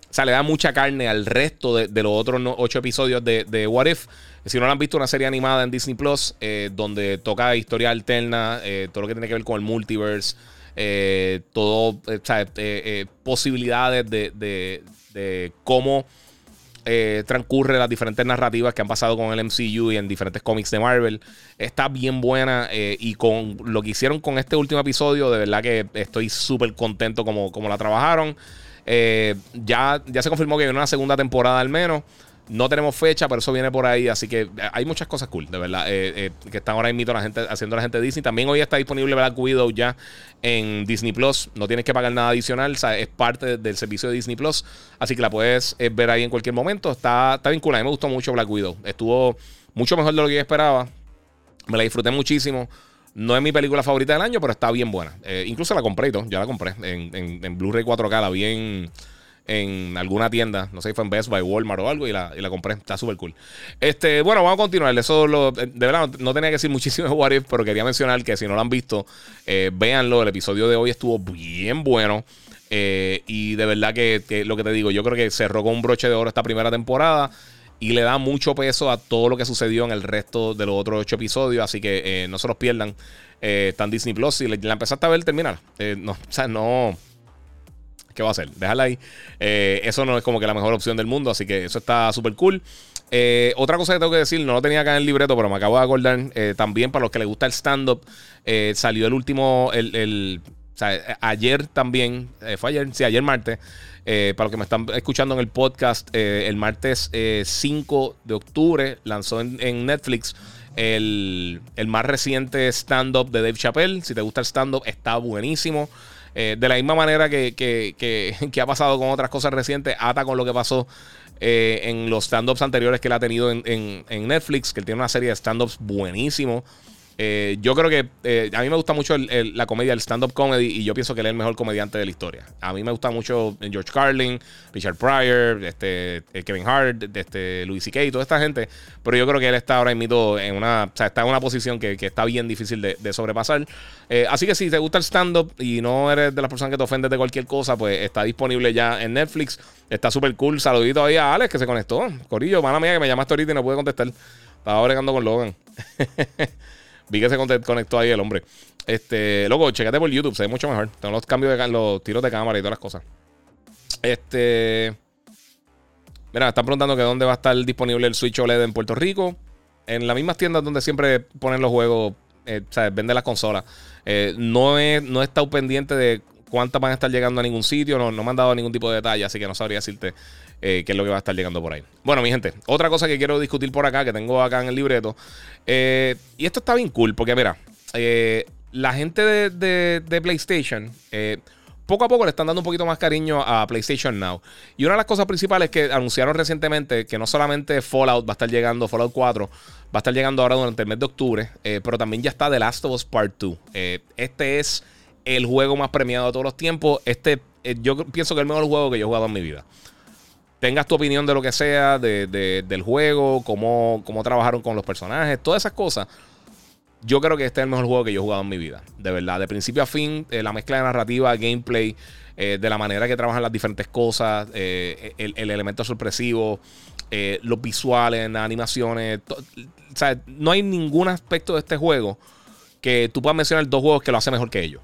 Speaker 1: o sea, le da mucha carne al resto de, los otros ocho episodios de, What If. Si no lo han visto, una serie animada en Disney Plus, eh, donde toca historia alterna, todo lo que tiene que ver con el multiverse. Eh, todo, eh, eh, posibilidades de, cómo eh, transcurre las diferentes narrativas que han pasado con el MCU y en diferentes cómics de Marvel. Está bien buena y con lo que hicieron con este último episodio, de verdad que estoy súper contento como, la trabajaron. Ya, ya se confirmó que viene una segunda temporada al menos. No tenemos fecha, pero eso viene por ahí. Así que hay muchas cosas cool, de verdad. que están ahora mismo la gente, haciendo la gente de Disney. También hoy está disponible Black Widow ya en Disney Plus. No tienes que pagar nada adicional. es parte del servicio de Disney Plus. Así que la puedes eh, ver ahí en cualquier momento. Está, está vinculada. A mí me gustó mucho Black Widow. Estuvo mucho mejor de lo que yo esperaba. Me la disfruté muchísimo. No es mi película favorita del año, pero está bien buena. Eh, incluso la compré y todo. Ya la compré en, en, en Blu-ray 4K. La vi en en alguna tienda, no sé si fue en Best Buy, Walmart o algo, y la, y la compré. Está súper cool. Este, bueno, vamos a continuar. Eso de verdad no tenía que decir muchísimo de What pero quería mencionar que si no lo han visto, eh, véanlo. El episodio de hoy estuvo bien bueno. Eh, y de verdad que, lo que te digo, yo creo que cerró con un broche de oro esta primera temporada. Y le da mucho peso a todo lo que sucedió en el resto de los otros ocho episodios. Así que eh, no se los pierdan. están Disney Plus. Si la empezaste a ver, terminar. no, o sea, no. ¿Qué va a hacer? Déjala ahí. Eh, eso no es como que la mejor opción del mundo, así que eso está súper cool. Eh, otra cosa que tengo que decir, no lo tenía acá en el libreto, pero me acabo de acordar. Eh, también para los que les gusta el stand-up, salió el último, el, sea, ayer también, fue ayer, sí, ayer martes. para los que me están escuchando en el podcast, el martes 5 de octubre lanzó en, Netflix el, el, más reciente stand-up de Dave Chappelle. Si te gusta el stand-up, está buenísimo. Eh, de la misma manera que, ha pasado con otras cosas recientes, ata con lo que pasó eh, en los stand-ups anteriores que él ha tenido en, en, Netflix, que él tiene una serie de stand-ups buenísimos. Eh, yo creo que eh, a mí me gusta mucho la comedia, el stand-up comedy, y yo pienso que él es el mejor comediante de la historia. A mí me gusta mucho George Carlin, Richard Pryor, este, eh, Kevin Hart, este, Louis C.K., toda esta gente. Pero yo creo que él está ahora mismo en una, o sea, está en una posición que, está bien difícil de, sobrepasar. así que si te gusta el stand-up y no eres de las personas que te ofendes de cualquier cosa, pues está disponible ya en Netflix. Está súper cool. Saludito ahí a Alex que se conectó. Corillo, mala mía que me llamaste ahorita y no pude contestar. Estaba bregando con Logan. Vi que se conectó ahí el hombre. Este, loco, checate por YouTube, se ve mucho mejor. Tengo los cambios de los tiros de cámara y todas las cosas. Este. Mira, están preguntando que dónde va a estar disponible el Switch OLED en Puerto Rico. En las mismas tiendas donde siempre ponen los juegos, eh, o sea, venden las consolas. Eh, no, he, no he estado pendiente de cuántas van a estar llegando a ningún sitio. No, no me han dado ningún tipo de detalle, así que no sabría decirte eh, qué es lo que va a estar llegando por ahí. Bueno, mi gente, otra cosa que quiero discutir por acá, que tengo acá en el libreto. Eh, y esto está bien cool, porque mira, eh, la gente de, PlayStation poco a poco le están dando un poquito más cariño a PlayStation Now. Y una de las cosas principales que anunciaron recientemente, que no solamente Fallout va a estar llegando, Fallout 4, va a estar llegando ahora durante el mes de octubre, pero también ya está The Last of Us Part 2. este es el juego más premiado de todos los tiempos. Este, yo pienso que es el mejor juego que yo he jugado en mi vida tengas tu opinión de lo que sea, del juego, cómo, cómo trabajaron con los personajes, todas esas cosas. Yo creo que este es el mejor juego que yo he jugado en mi vida. De verdad, de principio a fin, eh, la mezcla de narrativa, gameplay, eh, de la manera que trabajan las diferentes cosas, eh, el, elemento sorpresivo, los visuales, las animaciones. O sea, no hay ningún aspecto de este juego que tú puedas mencionar dos juegos que lo hacen mejor que ellos.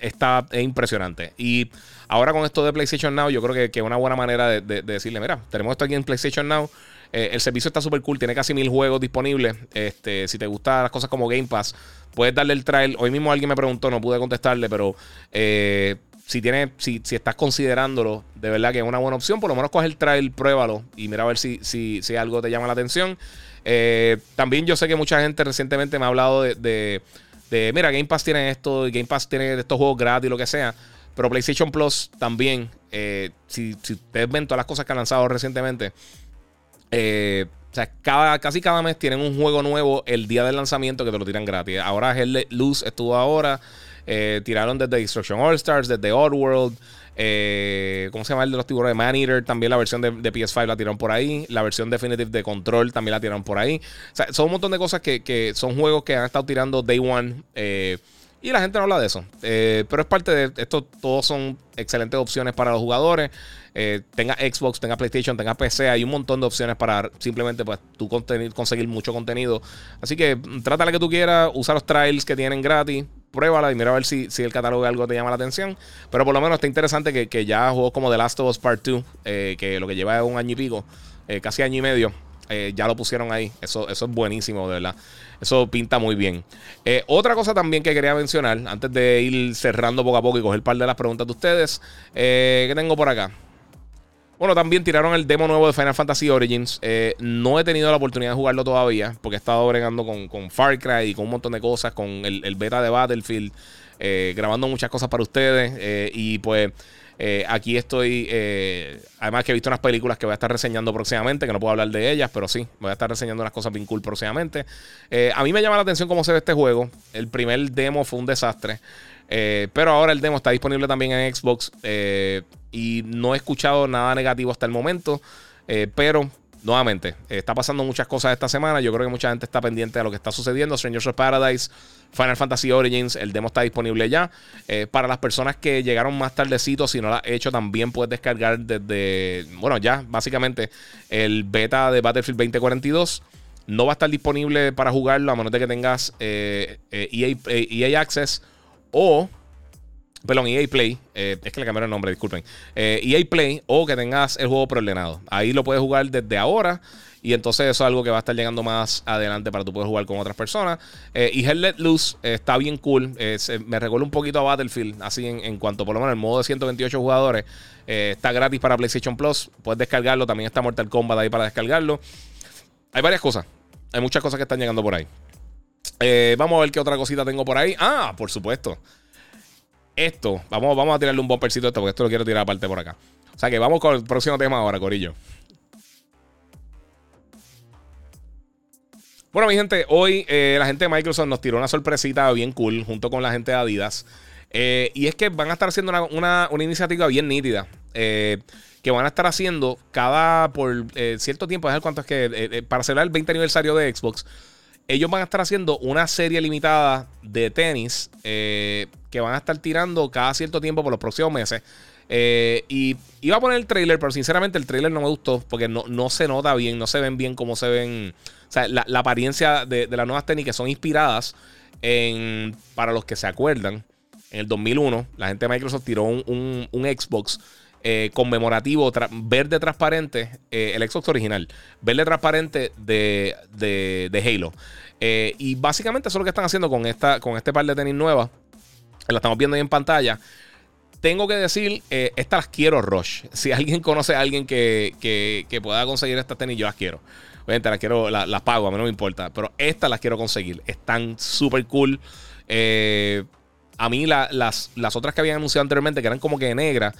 Speaker 1: está es impresionante. Y Ahora con esto de PlayStation Now, yo creo que es una buena manera de, decirle, mira, tenemos esto aquí en PlayStation Now. Eh, el servicio está súper cool, tiene casi mil juegos disponibles. Este, si te gustan las cosas como Game Pass, puedes darle el trial. Hoy mismo alguien me preguntó, no pude contestarle, pero eh, si, tiene, si, si, estás considerándolo, de verdad que es una buena opción, por lo menos coge el trial, pruébalo y mira a ver si, si, si algo te llama la atención. Eh, también yo sé que mucha gente recientemente me ha hablado de, de, de, mira, Game Pass tiene esto, Game Pass tiene estos juegos gratis, lo que sea. Pero PlayStation Plus también, eh, si, ustedes ven todas las cosas que han lanzado recientemente, eh, o sea, casi cada mes tienen un juego nuevo el día del lanzamiento que te lo tiran gratis. Ahora Hell Luz estuvo ahora. Eh, tiraron desde Destruction All Stars, desde Oddworld. Eh, ¿Cómo se llama el de los tiburones? Man Eater, también la versión de, PS5 la tiraron por ahí. La versión Definitive de Control también la tiraron por ahí. O sea, son un montón de cosas que, son juegos que han estado tirando Day One. Y la gente no habla de eso. Eh, pero es parte de esto. Todos son excelentes opciones para los jugadores. Eh, tenga Xbox, tenga PlayStation, tenga PC. Hay un montón de opciones para simplemente pues, tú conseguir mucho contenido. Así que mm, trata la que tú quieras. Usa los trials que tienen gratis. Pruébala y mira a ver si, si el catálogo de algo te llama la atención. Pero por lo menos está interesante que, que ya juegos como The Last of Us Part 2, eh, que lo que lleva es un año y pico. casi año y medio. ya lo pusieron ahí. Eso, eso es buenísimo, de verdad. Eso pinta muy bien. otra cosa también que quería mencionar, antes de ir cerrando poco a poco y coger par de las preguntas de ustedes, ¿qué tengo por acá? Bueno, también tiraron el demo nuevo de Final Fantasy Origins. Eh, no he tenido la oportunidad de jugarlo todavía porque he estado bregando con, Far Cry y con un montón de cosas, con el, beta de Battlefield, eh, grabando muchas cosas para ustedes. Eh, y pues aquí estoy, además que he visto unas películas que voy a estar reseñando próximamente, que no puedo hablar de ellas, pero sí, voy a estar reseñando unas cosas bien cool próximamente. a mí me llama la atención cómo se ve este juego. El primer demo fue un desastre. pero ahora el demo está disponible también en Xbox y no he escuchado nada negativo hasta el momento. Eh, pero, nuevamente, está pasando muchas cosas esta semana. Yo creo que mucha gente está pendiente de lo que está sucediendo. Strangers of Paradise, Final Fantasy Origins, el demo está disponible ya. Eh, para las personas que llegaron más tardecito, si no lo has hecho, también puedes descargar desde, bueno, ya básicamente el beta de Battlefield 2042. No va a estar disponible para jugarlo a menos de que tengas EA, eh, EA e Access o Perdón, EA Play. Eh, es que le cambiaron el nombre, disculpen. EA eh, e Play o que tengas el juego preordenado. Ahí lo puedes jugar desde ahora. Y entonces eso es algo que va a estar llegando más adelante para tú poder jugar con otras personas. Eh, y Hell Let Loose está bien cool. me recuerda un poquito a Battlefield. Así en, cuanto por lo menos el modo de 128 jugadores. está gratis para PlayStation Plus. Puedes descargarlo. También está Mortal Kombat ahí para descargarlo. Hay varias cosas. Hay muchas cosas que están llegando por ahí. vamos a ver qué otra cosita tengo por ahí. Ah, por supuesto esto, vamos, vamos a tirarle un bumpercito a esto, porque esto lo quiero tirar aparte por acá. O sea que vamos con el próximo tema ahora, Corillo. Bueno, mi gente, hoy eh, la gente de Microsoft nos tiró una sorpresita bien cool junto con la gente de Adidas. Eh, y es que van a estar haciendo una, iniciativa bien nítida. Eh, que van a estar haciendo cada por cierto tiempo, es cuánto es que para celebrar el 20 aniversario de Xbox, ellos van a estar haciendo una serie limitada de tenis eh, que van a estar tirando cada cierto tiempo por los próximos meses. Eh, y iba a poner el trailer, pero sinceramente el trailer no me gustó porque no, no se nota bien, no se ven bien como se ven. O sea, la, apariencia de, las nuevas tenis que son inspiradas en, para los que se acuerdan, en el 2001, la gente de Microsoft tiró un, Xbox eh, conmemorativo verde transparente, el Xbox original, verde transparente de, de, de Halo. Eh, y básicamente eso es lo que están haciendo con, esta, con este par de tenis nuevas. La estamos viendo ahí en pantalla. Tengo que decir, eh, estas las quiero Rush. Si alguien conoce a alguien que, pueda conseguir estas tenis, yo las quiero. Obviamente las quiero, las, pago, a mí no me importa. Pero estas las quiero conseguir. Están súper cool. Eh, a mí las, las otras que habían anunciado anteriormente, que eran como que negras,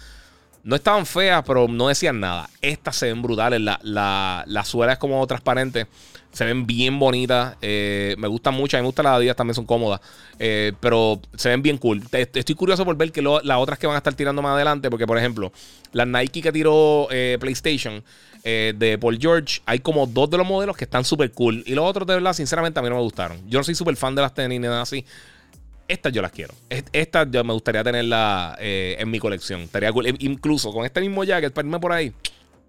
Speaker 1: no estaban feas, pero no decían nada. Estas se ven brutales. La, la, la suela es como transparente. Se ven bien bonitas. Eh, me gustan mucho. A mí me gustan las Adidas, también son cómodas. Eh, pero se ven bien cool. Estoy curioso por ver que las otras que van a estar tirando más adelante. Porque, por ejemplo, las Nike que tiró eh, PlayStation de Paul George, hay como dos de los modelos que están súper cool. Y los otros, de verdad, sinceramente, a mí no me gustaron. Yo no soy súper fan de las tenis ni nada así. Estas yo las quiero. Estas yo me gustaría tenerla en mi colección. Estaría cool. Incluso con este mismo jacket, para irme por ahí,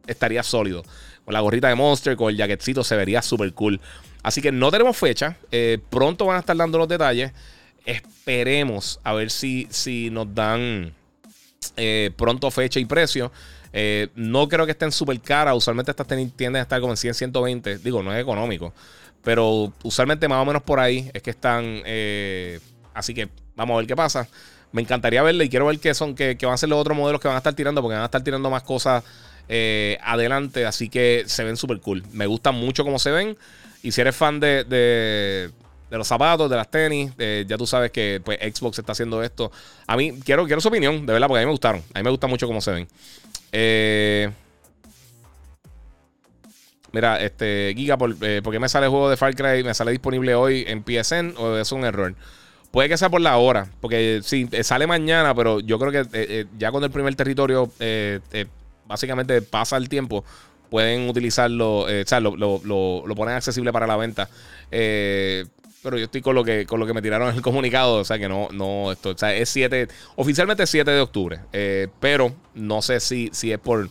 Speaker 1: estaría sólido. Con la gorrita de Monster, con el jacketcito, se vería súper cool. Así que no tenemos fecha. Eh, pronto van a estar dando los detalles. Esperemos a ver si, si nos dan eh, pronto fecha y precio. Eh, no creo que estén súper caras. Usualmente estas tienden a estar como en 100, 120. Digo, no es económico. Pero usualmente más o menos por ahí es que están. Así que vamos a ver qué pasa. Me encantaría verle y quiero ver qué son, que, que van a ser los otros modelos que van a estar tirando. Porque van a estar tirando más cosas eh, adelante. Así que se ven súper cool. Me gustan mucho cómo se ven. Y si eres fan de, de, los zapatos, de las tenis, eh, ya tú sabes que pues, Xbox está haciendo esto. A mí quiero, quiero su opinión, de verdad, porque a mí me gustaron. A mí me gusta mucho cómo se ven. Eh, mira, este Giga, ¿por, qué me sale el juego de Far Cry? ¿Me sale disponible hoy en PSN o es un error? Puede que sea por la hora, porque sí, sale mañana, pero yo creo que ya con el primer territorio básicamente pasa el tiempo, pueden utilizarlo, eh, o sea, lo, lo, ponen accesible para la venta. Eh, pero yo estoy con lo que con lo que me tiraron en el comunicado, o sea que no, no, esto, o sea, es 7, oficialmente es 7 de octubre, eh, pero no sé si, si es por,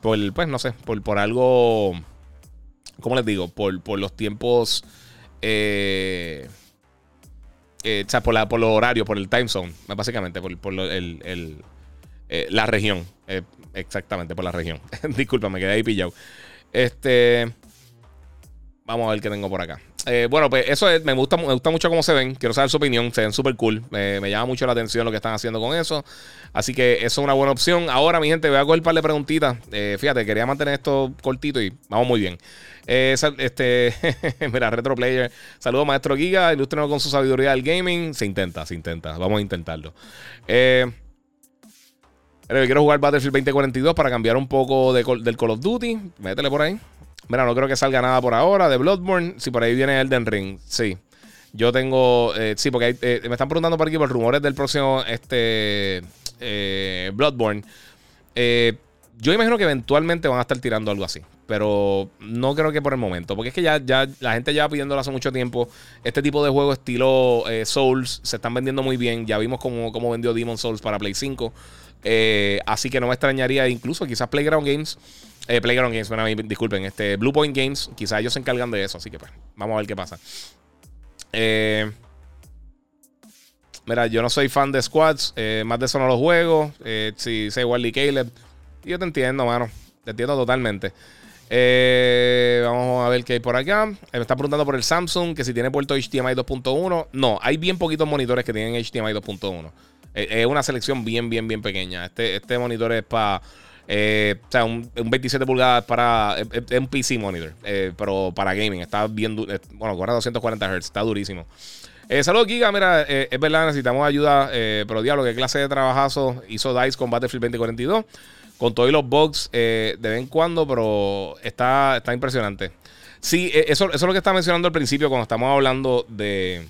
Speaker 1: por, pues no sé, por, por algo, ¿cómo les digo? Por, por los tiempos, o sea, por, la, por los horarios, por el time zone, básicamente, por, por el la región. exactamente, por la región. Disculpa, me quedé ahí pillado. Este. Vamos a ver qué tengo por acá. Eh, bueno, pues eso es, me gusta, me gusta mucho cómo se ven. Quiero saber su opinión. Se ven súper cool. me llama mucho la atención lo que están haciendo con eso. Así que eso es una buena opción. Ahora, mi gente, voy a coger un par de preguntitas. Eh, fíjate, quería mantener esto cortito y vamos muy bien. Eh, este, mira, Retro Player. Saludos, maestro Giga. Ilústrenos con su sabiduría del gaming. Se intenta, se intenta. Vamos a intentarlo. Eh, quiero jugar Battlefield 2042 para cambiar un poco del Call of Duty. Métele por ahí. Mira, no creo que salga nada por ahora de Bloodborne. Si por ahí viene Elden Ring, sí. Yo tengo. Eh, sí, porque eh, me están preguntando por aquí por rumores del próximo este, eh, Bloodborne. Yo imagino que eventualmente van a estar tirando algo así. Pero no creo que por el momento. Porque es que ya, ya la gente lleva pidiéndolo hace mucho tiempo. Este tipo de juegos estilo Souls se están vendiendo muy bien. Ya vimos cómo, cómo vendió Demon Souls para Play 5. así que no me extrañaría, incluso quizás Playground Games eh, Playground Games, bueno, disculpen. Este, Blue Point Games, quizá ellos se encargan de eso, así que pues, vamos a ver qué pasa. Eh, mira, yo no soy fan de squads, eh, más de eso no los juego. Eh, si sé Wally Caleb, yo te entiendo, mano. Te entiendo totalmente. vamos a ver qué hay por acá. me está preguntando por el Samsung, que si tiene puerto HDMI 2.1. No, hay bien poquitos monitores que tienen HDMI 2.1. es una selección bien, bien, bien pequeña. Este, este monitor es para eh, o sea, un, 27 pulgadas para. Es, un PC monitor, eh, pero para gaming. Está bien. bueno, corre 240 Hz, está durísimo. Eh, saludos, Giga. Mira, es verdad, necesitamos ayuda. pero diablo, ¿qué clase de trabajazo hizo DICE con Battlefield 2042? Con todos los bugs de vez en cuando, pero está, está impresionante. Sí, eso, eso es lo que estaba mencionando al principio cuando estamos hablando de.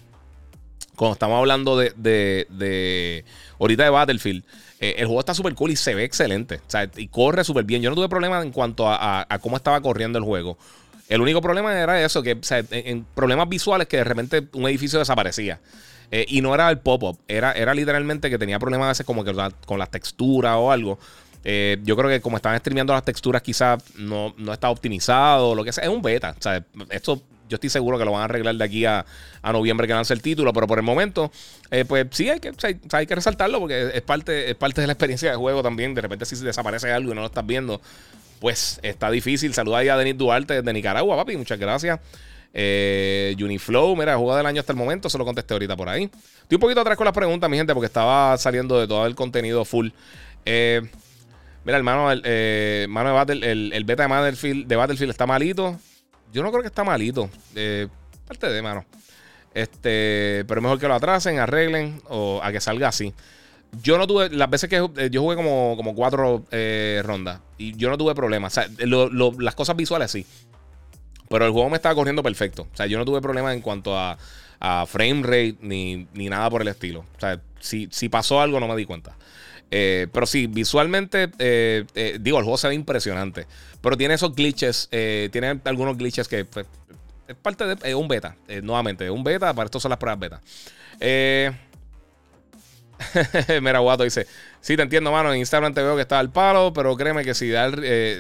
Speaker 1: Cuando estamos hablando de, de, de ahorita de Battlefield. Eh, el juego está súper cool y se ve excelente. O sea, y corre súper bien. Yo no tuve problema en cuanto a, cómo estaba corriendo el juego. El único problema era eso, que o sea, en, problemas visuales que de repente un edificio desaparecía. Eh, y no era el pop-up, era, era literalmente que tenía problemas a veces como que con las texturas o algo. Eh, yo creo que como estaban streameando las texturas, quizás no, no está optimizado, lo que sea. Es un beta. Esto yo estoy seguro que lo van a arreglar de aquí a, noviembre que lance el título, pero por el momento, eh, pues sí hay que, hay, que resaltarlo porque es parte, es parte de la experiencia de juego también. De repente, si desaparece algo y no lo estás viendo, pues está difícil. Saluda ahí a Denis Duarte de Nicaragua, papi. Muchas gracias. Eh, Uniflow, mira, juego del año hasta el momento, se lo contesté ahorita por ahí. Estoy un poquito atrás con las preguntas, mi gente, porque estaba saliendo de todo el contenido full. Eh, mira, hermano, el, eh, de el, beta de Battlefield, de Battlefield está malito. Yo no creo que está malito. Eh, parte de, mano. Este, pero mejor que lo atrasen, arreglen o a que salga así. Yo no tuve, las veces que eh, yo jugué como, como cuatro rondas y yo no tuve problemas. O sea, las cosas visuales sí. Pero el juego me estaba corriendo perfecto. O sea, yo no tuve problemas en cuanto a, frame rate ni, nada por el estilo. O sea, si, si pasó algo no me di cuenta. Eh, pero sí, visualmente, eh, eh, digo, el juego se ve impresionante. Pero tiene esos glitches, tiene algunos glitches que pues, es parte de un beta, nuevamente, un beta, para esto son las pruebas beta. Mira, Guato dice: Sí, te entiendo, mano. En Instagram te veo que está al palo, pero créeme que si,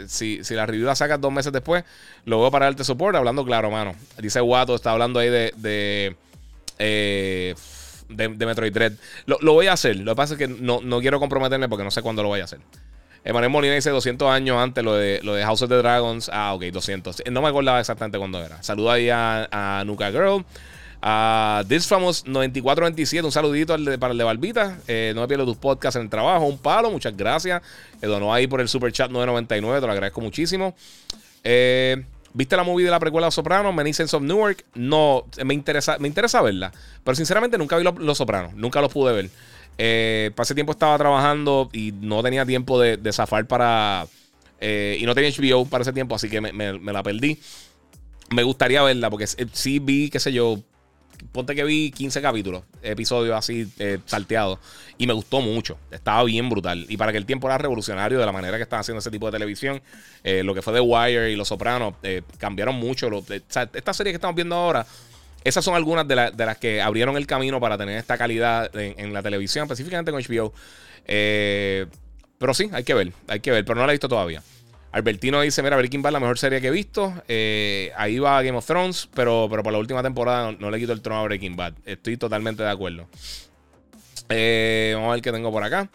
Speaker 1: si, si, la review la sacas dos meses después, lo veo para darte soporte. Hablando claro, mano. Dice Guato, está hablando ahí de de, Metroid Dread. Lo, voy a hacer. Lo que pasa es que no, quiero comprometerme porque no sé cuándo lo voy a hacer. Emanuel Molina dice 200 años antes lo de, lo de House of the Dragons. Ah, ok, 200. No me acordaba exactamente cuándo era. Saluda ahí a, Nuka Girl. A This Famous 9427, un saludito para el de Barbita. Eh, no me pierdo tus podcasts en el trabajo. Un palo, muchas gracias. Me donó ahí por el super chat 999, te lo agradezco muchísimo. Eh, ¿Viste la movie de la precuela de Sopranos, Many Sense of Newark? No, me interesa, me interesa verla. Pero sinceramente nunca vi Los, Sopranos, nunca los pude ver. Eh, ese tiempo estaba trabajando y no tenía tiempo de, zafar para... Eh, y no tenía HBO para ese tiempo, así que me, la perdí. Me gustaría verla porque sí vi, qué sé yo, ponte que vi 15 capítulos, episodios así eh, salteados, y me gustó mucho. Estaba bien brutal. Y para que el tiempo era revolucionario de la manera que estaban haciendo ese tipo de televisión, eh, lo que fue The Wire y Los Sopranos eh, cambiaron mucho. esta serie que estamos viendo ahora, esas son algunas de, las que abrieron el camino para tener esta calidad en, la televisión, específicamente con HBO. pero sí, hay que ver, hay que ver, pero no la he visto todavía. Albertino dice: Mira, Breaking Bad la mejor serie que he visto. Eh, ahí va Game of Thrones, pero, pero por la última temporada no, le quito el trono a Breaking Bad. Estoy totalmente de acuerdo. Eh, vamos a ver qué tengo por acá.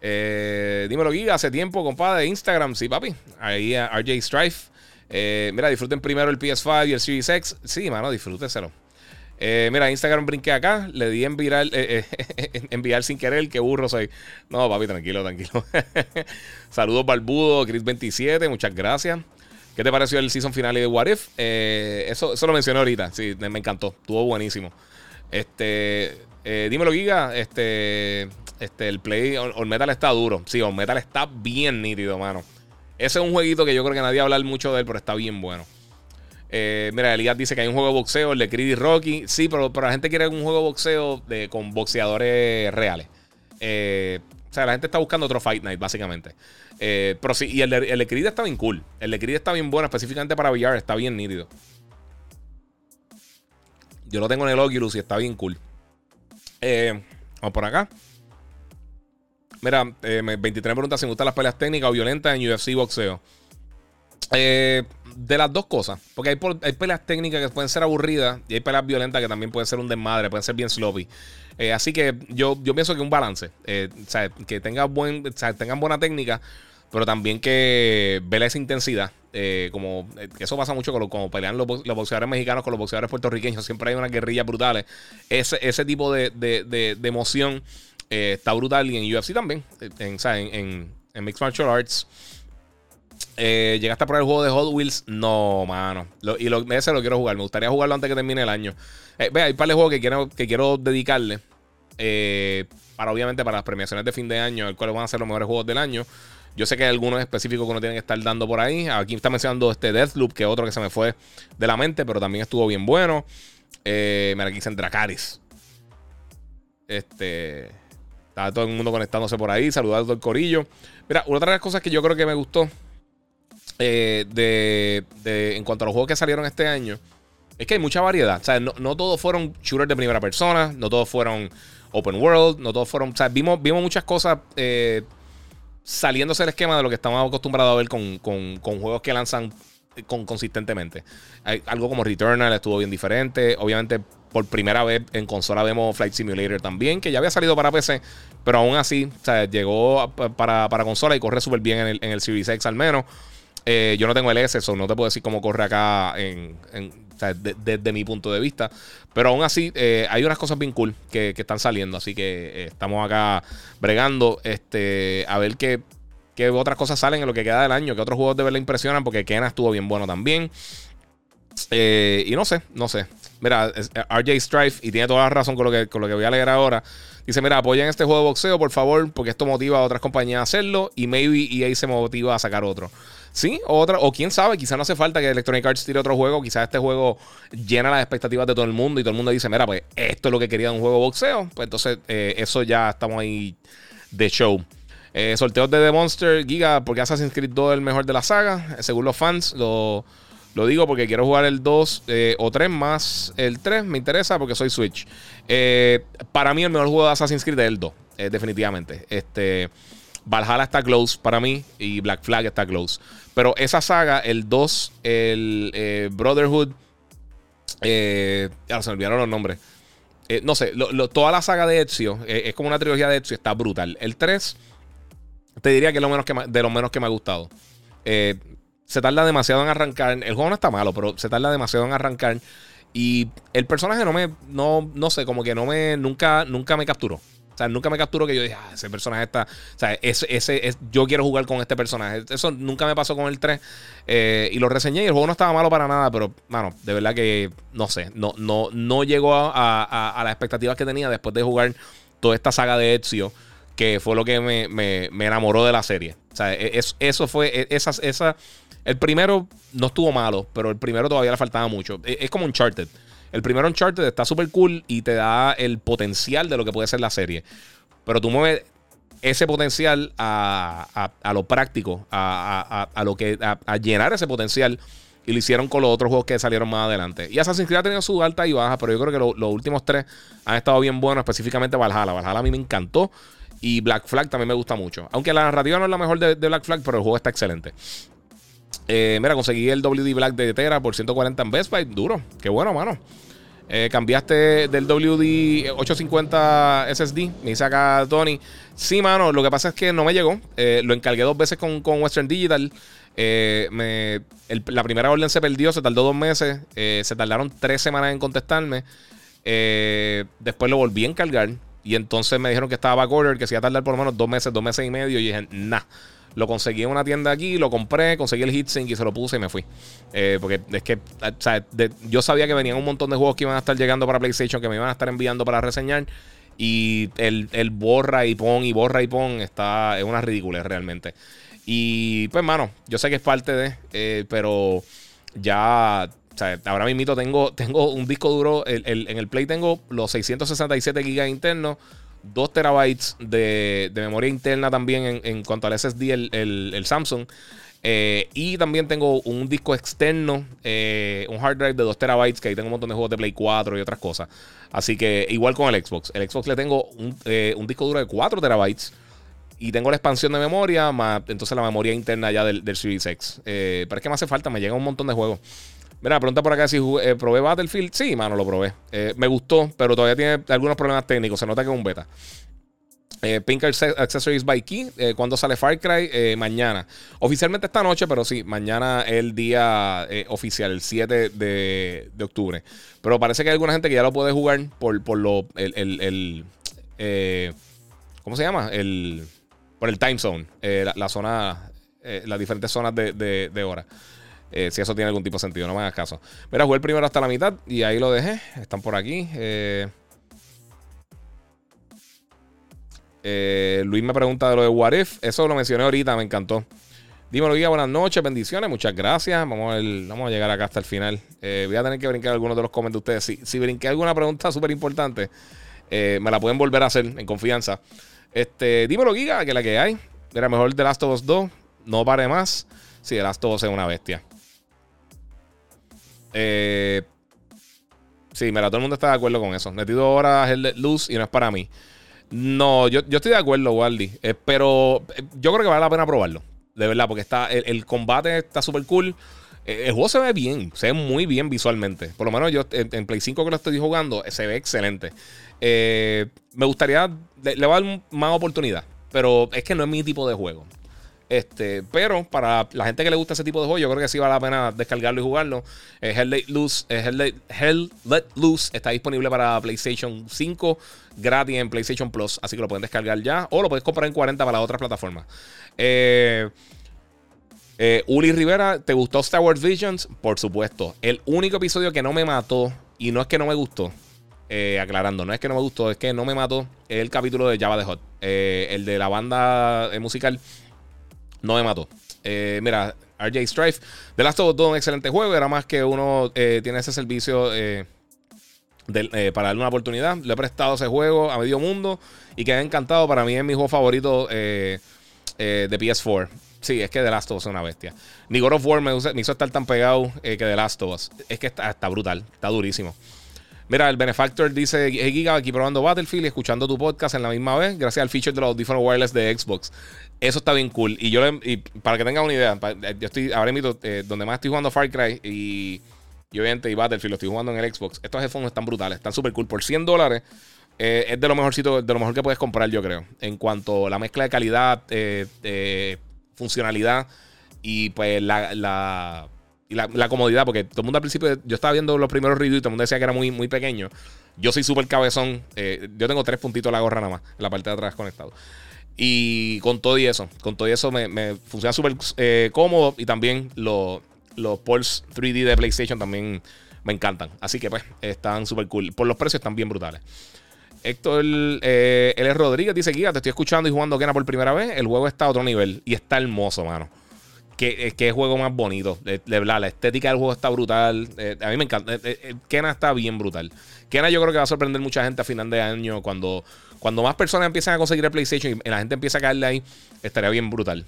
Speaker 1: Eh, dímelo, Giga, hace tiempo, compadre, Instagram, sí, papi. Ahí a RJ Strife. Eh, mira, disfruten primero el PS5 y el Series X. Sí, mano, disfrúteselo. Eh, mira, Instagram brinqué acá, le di enviar, eh, enviar sin querer, qué burro soy. No, papi, tranquilo, tranquilo. Saludos, Barbudo, Chris27, muchas gracias. ¿Qué te pareció el season final de What If? eso, eso lo mencioné ahorita, sí, me encantó, estuvo buenísimo. Este, dímelo, Giga, este, este, el play, All Metal está duro. Sí, All Metal está bien nítido, mano. Ese es un jueguito que yo creo que nadie habla mucho de él, pero está bien bueno. Eh, mira, Elías dice que hay un juego de boxeo, el de Creed y Rocky. Sí, pero, pero la gente quiere un juego de boxeo de, con boxeadores reales. Eh, o sea, la gente está buscando otro Fight Night, básicamente. Eh, pero sí, y el de, el Creed está bien cool. El de Creed está bien bueno, específicamente para VR, está bien nítido. Yo lo tengo en el Oculus y está bien cool. vamos por acá. Mira, 23 preguntas si me gustan las peleas técnicas o violentas en UFC boxeo. Eh, de las dos cosas. Porque hay, peleas técnicas que pueden ser aburridas y hay peleas violentas que también pueden ser un desmadre, pueden ser bien sloppy. Eh, así que yo, yo pienso que un balance. Eh, o sea, que tenga buen, tengan buena técnica, pero también que vele esa intensidad. como eso pasa mucho con como pelean los, boxeadores mexicanos con los boxeadores puertorriqueños. Siempre hay unas guerrillas brutales. Ese, ese tipo de, de, emoción está brutal. Y en UFC también. En, en, en Mixed Martial Arts. Eh, ¿Llegaste a probar el juego de Hot Wheels? No, mano. y lo, ese lo quiero jugar. Me gustaría jugarlo antes que termine el año. Eh, hay un par de juegos que quiero, que quiero dedicarle. Eh, para obviamente para las premiaciones de fin de año, el cual van a ser los mejores juegos del año. Yo sé que hay algunos específicos que uno tiene que estar dando por ahí. Aquí está mencionando este Deathloop, que es otro que se me fue de la mente, pero también estuvo bien bueno. mira, aquí dicen Dracaris. Este. Está todo el mundo conectándose por ahí, saludando al corillo. Mira, una de las cosas que yo creo que me gustó eh, de, en cuanto a los juegos que salieron este año, es que hay mucha variedad. O sea, no, todos fueron shooters de primera persona, no todos fueron open world, no todos fueron. O sea, vimos, vimos muchas cosas eh, saliéndose del esquema de lo que estamos acostumbrados a ver con, juegos que lanzan con, consistentemente. Algo como Returnal estuvo bien diferente. Obviamente, por primera vez en consola vemos Flight Simulator también, que ya había salido para PC, pero aún así, llegó para, consola y corre súper bien en el, en el Series X al menos. Eh, yo no tengo el S, eso no te puedo decir cómo corre acá desde mi punto de vista. Pero aún así, eh, hay unas cosas bien cool que, están saliendo. Así que eh, estamos acá bregando este, a ver qué, otras cosas salen en lo que queda del año. Que otros juegos de verdad impresionan. Porque Kena estuvo bien bueno también. y no sé, no sé. Mira, RJ Strife, y tiene toda la razón con lo que, con lo que voy a leer ahora. Dice: Mira, apoyen este juego de boxeo, por favor, porque esto motiva a otras compañías a hacerlo. Y maybe EA se motiva a sacar otro. Sí, otra, o quién sabe, quizás no hace falta que Electronic Arts tire otro juego, quizás este juego llena las expectativas de todo el mundo y todo el mundo dice, mira, pues esto es lo que quería un juego de boxeo, pues entonces eh, eso ya estamos ahí de show. Eh, sorteos de The Monster Giga, porque Assassin's Creed 2 es el mejor de la saga, según los fans, lo, digo porque quiero jugar el 2 eh, o 3 más el 3, me interesa porque soy Switch. para mí el mejor juego de Assassin's Creed es el 2, definitivamente. Este... Valhalla está close para mí y Black Flag está close. Pero esa saga, el 2, el eh, Brotherhood, eh, se me olvidaron los nombres. Eh, no sé, toda la saga de Ezio es como una trilogía de Ezio, está brutal. El 3, te diría que es lo menos que de lo menos que me ha gustado. se tarda demasiado en arrancar. El juego no está malo, pero se tarda demasiado en arrancar. Y el personaje no me, no, no sé, como que no me, nunca, nunca me capturó. O sea, nunca me capturo que yo dije, ah, ese personaje está. O sea, ese, ese, es, yo quiero jugar con este personaje. Eso nunca me pasó con el 3. Eh, y lo reseñé y el juego no estaba malo para nada, pero, mano, de verdad que no sé. No, no, no llegó a, las expectativas que tenía después de jugar toda esta saga de Ezio, que fue lo que me, enamoró de la serie. O sea, e, eso fue. E, esa, esa, el primero no estuvo malo, pero el primero todavía le faltaba mucho. E, es como un Uncharted. El primero Uncharted está súper cool y te da el potencial de lo que puede ser la serie. Pero tú mueves ese potencial a, lo práctico, a, lo que, a, llenar ese potencial. Y lo hicieron con los otros juegos que salieron más adelante. Y Assassin's Creed ha tenido su alta y baja, pero yo creo que los últimos tres han estado bien buenos, específicamente Valhalla. Valhalla a mí me encantó. Y Black Flag también me gusta mucho. Aunque la narrativa no es la mejor de, Black Flag, pero el juego está excelente. Eh, mira, conseguí el WD Black de Tera por 140 en Best Buy. Duro. Qué bueno, mano. Eh, cambiaste del WD 850 SSD. Me dice acá Tony. Sí, mano. Lo que pasa es que no me llegó. Eh, lo encargué dos veces con, Western Digital. La primera orden se perdió, se tardó dos meses. se tardaron tres semanas en contestarme. después lo volví a encargar. Y entonces me dijeron que estaba backorder, que se iba a tardar por lo menos dos meses, dos meses y medio. Y dije, nah. Lo conseguí en una tienda aquí, lo compré, conseguí el heatsink y se lo puse y me fui. Eh, porque es que yo sabía que venían un montón de juegos que iban a estar llegando para PlayStation, que me iban a estar enviando para reseñar. Y el, borra y pon y borra y pon está, es una ridícula realmente. Y pues, mano, yo sé que es parte de, eh, pero ya o sea, ahora mismo tengo, tengo un disco duro. en el Play tengo los 667 GB internos. 2 terabytes de, memoria interna también en, cuanto al SSD, el, Samsung. Eh, y también tengo un disco externo, eh, un hard drive de 2 terabytes, que ahí tengo un montón de juegos de Play 4 y otras cosas. Así que igual con el Xbox. El Xbox le tengo un, eh, disco duro de 4 terabytes. Y tengo la expansión de memoria, más entonces la memoria interna ya del, del Series X. pero es que me hace falta, me llega un montón de juegos. Mira, pregunta por acá si eh, probé Battlefield. Sí, mano, lo probé. Eh, me gustó, pero todavía tiene algunos problemas técnicos. Se nota que es un beta. Eh, Pink Accessories by Key. ¿Cuándo sale Far Cry? mañana. Oficialmente esta noche, pero sí, mañana es el día oficial, el 7 de, octubre. Pero parece que hay alguna gente que ya lo puede jugar por, por lo. El, ¿Cómo se llama? El, por el time zone. La, zona. las diferentes zonas de, de, de hora. Eh, si eso tiene algún tipo de sentido, no me hagas caso. Mira, jugué el primero hasta la mitad y ahí lo dejé. Están por aquí. Eh, eh, Luis me pregunta de lo de What If. Eso lo mencioné ahorita, me encantó. Dímelo, Guía, buenas noches, bendiciones, muchas gracias. Vamos a, vamos a llegar acá hasta el final. voy a tener que brincar algunos de los comentarios de ustedes. Si, si brinqué alguna pregunta súper importante, me la pueden volver a hacer en confianza. Este, dímelo, Giga, que la que hay. Era mejor The Last of Us 2. No pare más. Sí, The Last of Us es una bestia. Eh, sí, mira, todo el mundo está de acuerdo con eso. Metido ahora el luz y no es para mí. No, yo, estoy de acuerdo, Waldi. Eh, pero eh, yo creo que vale la pena probarlo. De verdad, porque está el, combate está súper cool. El juego se ve bien, se ve muy bien visualmente. Por lo menos yo en, Play 5 que lo estoy jugando, se ve excelente. me gustaría, le, le voy a dar más oportunidad, pero es que no es mi tipo de juego. Este, pero para la gente que le gusta ese tipo de juego, yo creo que sí vale la pena descargarlo y jugarlo. Eh, Hell, Let Loose, eh, Hell, Let, Loose está disponible para PlayStation 5 gratis en PlayStation Plus, así que lo pueden descargar ya o lo puedes comprar en 40 para otras plataformas. Eh, eh, Uli Rivera, ¿te gustó Star Wars Visions? Por supuesto. El único episodio que no me mató, y no es que no me gustó, aclarando, no es que no me gustó, es que no me mató, es el capítulo de Java the Hot, el de la banda musical no me mató. Eh, mira, RJ Strife. The Last of Us 2 un excelente juego. Era más que uno eh, tiene ese servicio eh, para darle una oportunidad. Le he prestado ese juego a medio mundo y quedé encantado. Para mí es mi juego favorito de PS4. Sí, es que The Last of Us es una bestia. Ni God of War me, hizo estar tan pegado que The Last of Us. Es que está brutal, está durísimo. Mira, el Benefactor dice: Hey Giga, aquí probando Battlefield y escuchando tu podcast en la misma vez, gracias al feature de los audífonos wireless de Xbox. Eso está bien cool. Y yo, para que tengan una idea, yo estoy ahora mismo eh, donde más estoy jugando Far Cry y, y obviamente y Battlefield lo estoy jugando en el Xbox. Estos headphones están brutales, están súper cool. Por 100 dólares eh, es de lo mejorcito, de lo mejor que puedes comprar, yo creo. En cuanto a la mezcla de calidad, eh, funcionalidad y pues la, la, la, comodidad. Porque todo el mundo al principio, yo estaba viendo los primeros reviews y todo el mundo decía que era muy, muy pequeño. Yo soy súper cabezón. yo tengo tres puntitos la gorra nada más, en la parte de atrás conectado. Y con todo y eso, con todo y eso me, funciona súper eh, cómodo y también los, los Pulse 3D de PlayStation también me encantan. Así que pues están súper cool. Por los precios están bien brutales. Héctor eh, L. Rodríguez dice: Guía, te estoy escuchando y jugando Kena por primera vez. El juego está a otro nivel y está hermoso, mano. Que juego más bonito. De, verdad, la estética del juego está brutal. Eh, a mí me encanta. Eh, Kena está bien brutal. Kena yo creo que va a sorprender mucha gente a final de año cuando cuando más personas empiezan a conseguir el PlayStation y la gente empieza a caerle ahí, estaría bien brutal.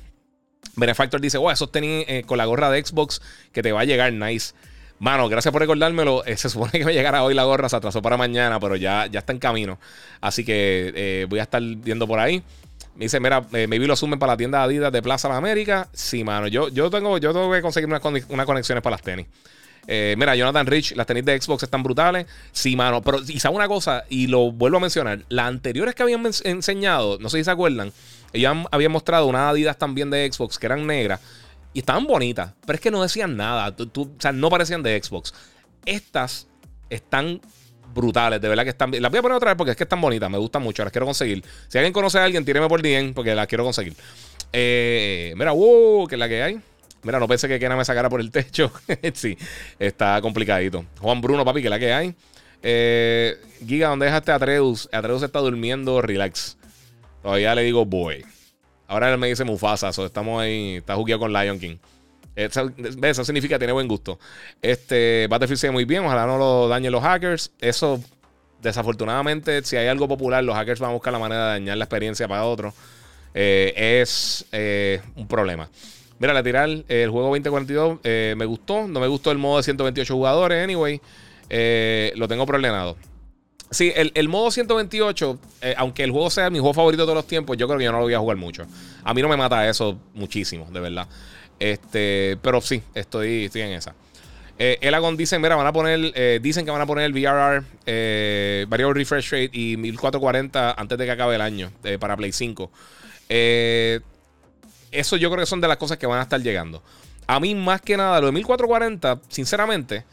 Speaker 1: Benefactor dice, wow, eso tenía eh, con la gorra de Xbox que te va a llegar nice. Mano, gracias por recordármelo. Eh, se supone que me llegará hoy la gorra, se atrasó para mañana, pero ya, ya está en camino. Así que eh, voy a estar viendo por ahí. Me dice, mira, me vi lo sumen para la tienda Adidas de Plaza de América. Sí, mano, yo, yo, tengo, yo tengo que conseguir unas, conexiones para las tenis. Eh, mira, Jonathan Rich, las tenis de Xbox están brutales. Sí, mano. Pero, y sabe una cosa, y lo vuelvo a mencionar: las anteriores que habían enseñado, no sé si se acuerdan, ellos habían mostrado unas Adidas también de Xbox que eran negras y estaban bonitas, pero es que no decían nada. o sea, no parecían de Xbox. Estas están brutales, de verdad que están. Las voy a poner otra vez porque es que están bonitas, me gustan mucho, las quiero conseguir. Si alguien conoce a alguien, tíreme por DM porque las quiero conseguir. Eh, mira, wow, que es la que hay. Mira, no pensé que Kena me sacara por el techo. sí, está complicadito. Juan Bruno, papi, que la que hay. Eh, Giga, ¿dónde dejaste a Atreus? Atreus está durmiendo, relax. Todavía le digo boy. Ahora él me dice Mufasa, so estamos ahí. Está jugueado con Lion King. Eso, eso, significa tiene buen gusto. Este Battlefield sigue muy bien. Ojalá no lo dañen los hackers. Eso, desafortunadamente, si hay algo popular, los hackers van a buscar la manera de dañar la experiencia para otro. Eh, es eh, un problema. Mira, la tirar el juego 2042 eh, me gustó. No me gustó el modo de 128 jugadores, anyway. Eh, lo tengo problemado. Sí, el, modo 128, eh, aunque el juego sea mi juego favorito de todos los tiempos, yo creo que yo no lo voy a jugar mucho. A mí no me mata eso muchísimo, de verdad. Este, pero sí, estoy, estoy en esa. Eh, Elagon dicen, mira, van a poner, dicen que van a poner el VRR, Variable Refresh Rate y 1440 antes de que acabe el año para Play 5. Eh, eso yo creo que son de las cosas que van a estar llegando. A mí, más que nada, lo de 1440, sinceramente,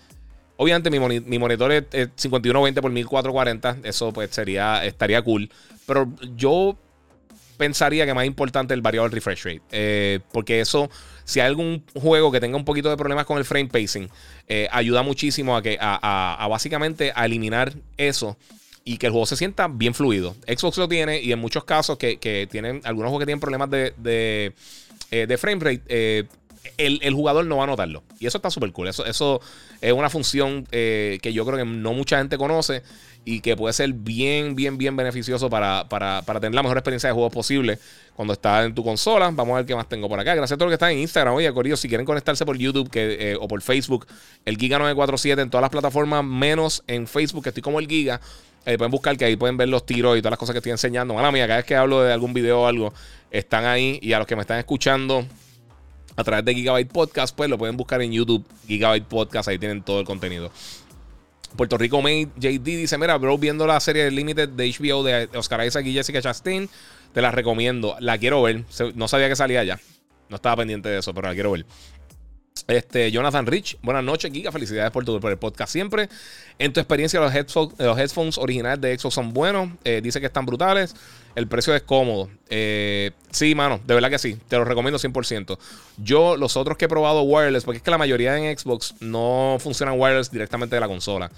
Speaker 1: obviamente mi, monitor es, 5120 por 1440. Eso pues sería, estaría cool. Pero yo pensaría que más importante el variable refresh rate. Eh, porque eso, si hay algún juego que tenga un poquito de problemas con el frame pacing, eh, ayuda muchísimo a que a, básicamente a eliminar eso y que el juego se sienta bien fluido. Xbox lo tiene y en muchos casos que, tienen algunos juegos que tienen problemas de, de, eh, frame rate, eh, el, jugador no va a notarlo. Y eso está súper cool. Eso, eso es una función que yo creo que no mucha gente conoce y que puede ser bien, bien, bien beneficioso para, para, tener la mejor experiencia de juego posible cuando está en tu consola. Vamos a ver qué más tengo por acá. Gracias a todos los que están en Instagram. Oye, Corillo, si quieren conectarse por YouTube que, o por Facebook, el Giga947 en todas las plataformas, menos en Facebook, que estoy como el Giga. Eh, pueden buscar que ahí pueden ver los tiros y todas las cosas que estoy enseñando. Mala mía, cada vez que hablo de algún video o algo, están ahí. Y a los que me están escuchando a través de Gigabyte Podcast, pues lo pueden buscar en YouTube, Gigabyte Podcast, ahí tienen todo el contenido. Puerto Rico Made JD dice: Mira, bro, viendo la serie Limited de HBO de Oscar Isaac y Jessica Chastain, te la recomiendo. La quiero ver. No sabía que salía ya. No estaba pendiente de eso, pero la quiero ver. Este, Jonathan Rich, buenas noches, Giga. Felicidades por, tu, el podcast siempre. En tu experiencia, los headphones, los originales de Xbox son buenos. Eh, dice que están brutales. El precio es cómodo. Eh, sí, mano, de verdad que sí. Te lo recomiendo 100%. Yo, los otros que he probado wireless, porque es que la mayoría en Xbox no funcionan wireless directamente de la consola.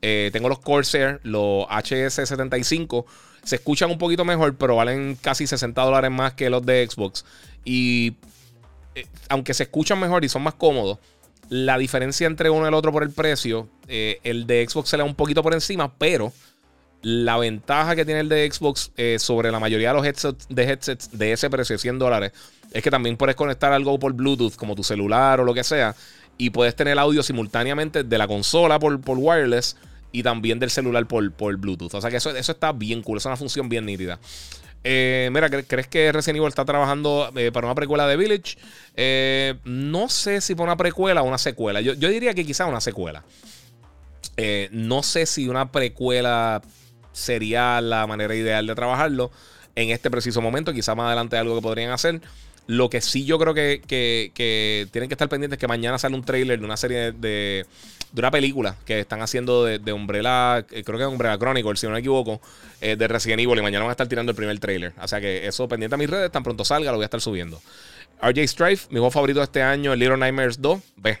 Speaker 1: Eh, tengo los Corsair, los HS75. Se escuchan un poquito mejor, pero valen casi 60 dólares más que los de Xbox. Y aunque se escuchan mejor y son más cómodos, la diferencia entre uno y el otro por el precio, eh, el de Xbox se le da un poquito por encima, pero la ventaja que tiene el de Xbox eh, sobre la mayoría de los headsets de, headsets de ese precio de 100 dólares es que también puedes conectar algo por Bluetooth, como tu celular o lo que sea, y puedes tener audio simultáneamente de la consola por, por wireless y también del celular por, por Bluetooth. O sea que eso, eso está bien cool, es una función bien nítida. Eh, mira, ¿crees que Resident Evil está trabajando eh, para una precuela de Village? Eh, no sé si para una precuela o una secuela. Yo, diría que quizá una secuela. no sé si una precuela sería la manera ideal de trabajarlo en este preciso momento. Quizá más adelante algo que podrían hacer. Lo que sí yo creo que, tienen que estar pendientes es que mañana sale un trailer de una serie de, de una película que están haciendo de, de Umbrella, eh, creo que es Umbrella Chronicle, si no me equivoco, eh, de Resident Evil. Y mañana van a estar tirando el primer trailer. O sea que eso pendiente a mis redes, tan pronto salga, lo voy a estar subiendo. RJ Strife, mi juego favorito de este año, el Little Nightmares 2. Ve,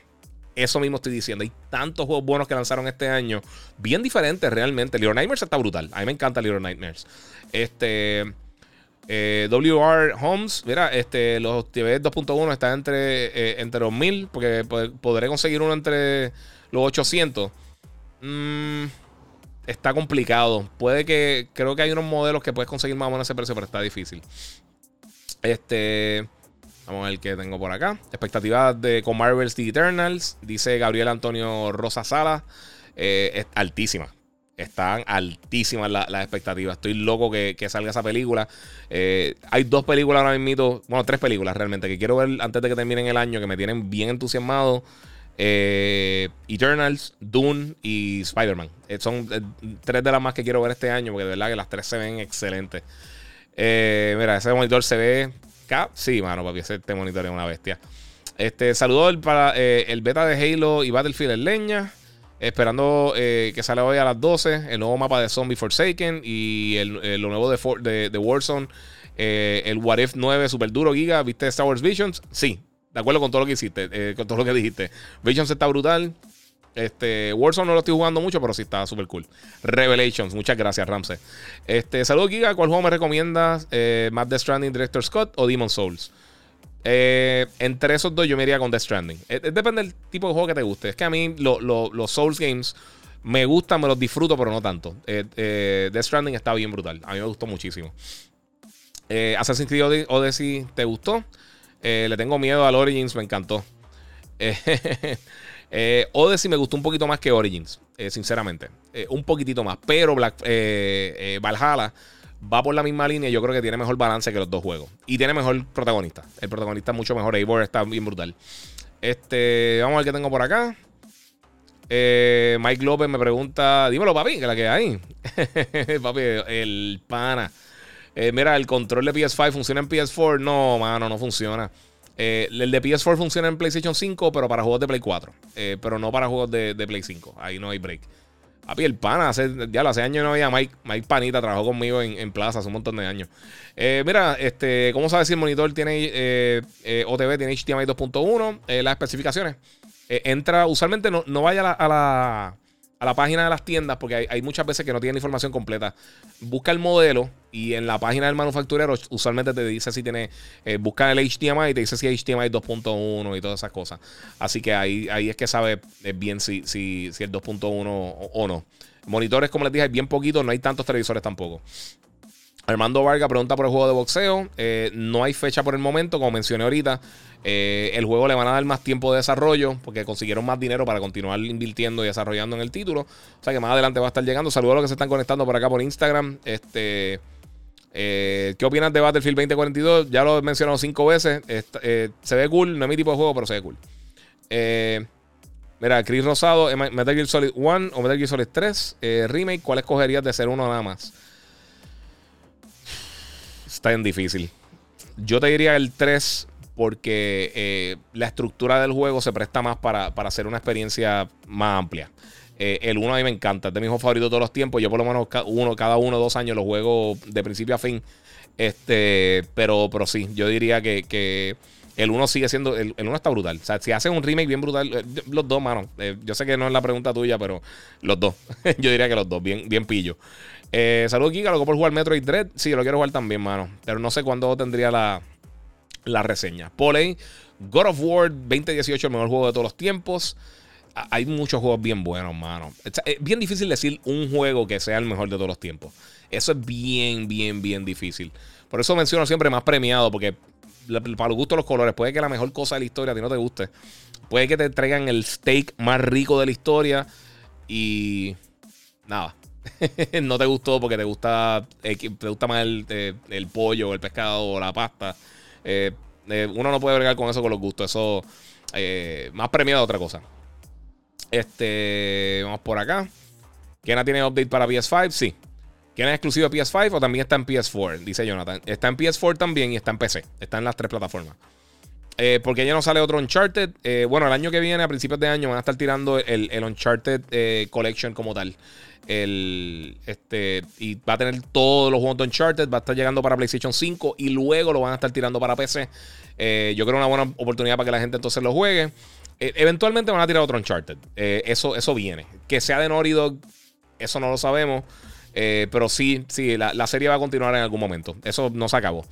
Speaker 1: eso mismo estoy diciendo. Hay tantos juegos buenos que lanzaron este año. Bien diferentes realmente. Little Nightmares está brutal. A mí me encanta Little Nightmares. Este. Eh, WR Homes, mira, este, los TV 2.1 están entre, entre los 1000, porque podré conseguir uno entre los 800. Mm, está complicado. Puede que. Creo que hay unos modelos que puedes conseguir más o menos ese precio, pero está difícil. Este. Vamos a ver qué tengo por acá. Expectativas de, con Marvel's The Eternals. Dice Gabriel Antonio Rosa Sala. Eh, es altísima. Están altísimas las expectativas. Estoy loco que, salga esa película. Eh, hay dos películas ahora mismo. Bueno, tres películas realmente que quiero ver antes de que terminen el año. Que me tienen bien entusiasmado. Eternals, Dune y Spider-Man. son tres de las más que quiero ver este año, porque de verdad que las tres se ven excelentes. mira, ese monitor se ve. Sí, mano, papi, ese este monitor es una bestia. Este, saludo para el beta de Halo y Battlefield en leña. Esperando eh, que sale hoy a las 12 el nuevo mapa de Zombie Forsaken y el, lo nuevo de, de, Warzone. Eh, el What If 9 super duro, Giga. ¿Viste Star Wars Visions? Sí, de acuerdo con todo lo que hiciste, eh, con todo lo que dijiste. Visions está brutal. Este, Warzone no lo estoy jugando mucho, pero sí está súper cool. Revelations, muchas gracias, Ramsey. Este, saludos, Giga. ¿Cuál juego me recomiendas? Eh, ¿Map Death Stranding Director Scott o Demon Souls? Eh, entre esos dos yo me iría con Death Stranding. Eh, eh, depende del tipo de juego que te guste. Es que a mí los Souls Games me gustan, me los disfruto, pero no tanto. Death Stranding está bien brutal. A mí me gustó muchísimo. Assassin's Creed Odyssey, ¿te gustó? le tengo miedo al Origins, me encantó. Odyssey me gustó un poquito más que Origins, sinceramente. un poquitito más. Pero Black, Valhalla va por la misma línea. Yo creo que tiene mejor balance que los dos juegos. Y tiene mejor protagonista. El protagonista es mucho mejor. Eivor está bien brutal. Este, vamos a ver qué tengo por acá. Eh, Mike López me pregunta: Dímelo, papi, que la que hay. papi, el pana. Eh, mira, el control de PS5 funciona en PS4. No, mano, no funciona. Eh, el de PS4 funciona en PlayStation 5, pero para juegos de Play 4. pero no para juegos de, de Play 5. Ahí no hay break. Papi, el pana, hace, ya hace años no había Mike, Mike Panita, trabajó conmigo en, Plaza hace un montón de años. Eh, mira, este, ¿cómo sabes si el monitor tiene eh, eh, OTV, tiene HDMI 2.1? las especificaciones. entra, usualmente no, no vaya a la página de las tiendas, porque hay, muchas veces que no tienen información completa. Busca el modelo y en la página del manufacturero usualmente te dice si tiene, eh, busca el HDMI y te dice si es HDMI 2.1 y todas esas cosas. Así que ahí, ahí es que sabe eh, bien si, si, si es 2.1 o, no. Monitores, como les dije, hay bien poquitos, no hay tantos televisores tampoco. Armando Vargas pregunta por el juego de boxeo. Eh, no hay fecha por el momento, como mencioné ahorita. Eh, el juego le van a dar más tiempo de desarrollo porque consiguieron más dinero para continuar invirtiendo y desarrollando en el título. O sea que más adelante va a estar llegando. Saludos a los que se están conectando por acá por Instagram. Este, eh, ¿Qué opinas de Battlefield 2042? Ya lo he mencionado cinco veces. se ve cool, no es mi tipo de juego, pero se ve cool. mira, Chris Rosado, Metal Gear Solid 1 o Metal Gear Solid 3 Remake, ¿cuál escogerías de ser uno nada más? Está en difícil. Yo te diría el 3 porque eh, la estructura del juego se presta más para, hacer una experiencia más amplia. Eh, el 1 a mí me encanta, es de mis juegos favoritos todos los tiempos. Yo por lo menos uno, cada uno o dos años lo juego de principio a fin. Este, pero, pero sí, yo diría que, el 1 sigue siendo. El, 1 está brutal. O sea, si hacen un remake bien brutal, eh, los dos, mano. yo sé que no es la pregunta tuya, pero los dos. yo diría que los dos, bien, bien pillo. Saludos, Kika. Loco por jugar Metroid Dread. Sí, lo quiero jugar también, mano. Pero no sé cuándo tendría la, la reseña. Poley, God of War 2018, el mejor juego de todos los tiempos. Hay muchos juegos bien buenos, mano. Es bien difícil decir un juego que sea el mejor de todos los tiempos. Eso es bien, bien, bien difícil. Por eso menciono siempre más premiado, porque para los gustos los colores, puede que la mejor cosa de la historia a ti no te guste. Puede que te traigan el steak más rico de la historia y nada. no te gustó porque te gusta, eh, te gusta más el, eh, el pollo, el pescado o la pasta. Eh, eh, uno no puede bregar con eso con los gustos. Eso más premiado otra cosa. Este, vamos por acá. ¿Kena tiene update para PS5? Sí. ¿Kena es exclusivo de PS5 o también está en PS4? Dice Jonathan. Está en PS4 también y está en PC. Está en las tres plataformas. Porque ya no sale otro Uncharted. bueno, el año que viene, a principios de año, van a estar tirando el, Uncharted Collection como tal. El, este, y va a tener todos los juegos de Uncharted, va a estar llegando para PlayStation 5 y luego lo van a estar tirando para PC. Eh, yo creo una buena oportunidad para que la gente entonces lo juegue. Eh, eventualmente van a tirar otro Uncharted. Eh, eso, eso viene. Que sea de Naughty Dog, eso no lo sabemos. pero sí, sí, la, serie va a continuar en algún momento. Eso no se acabó.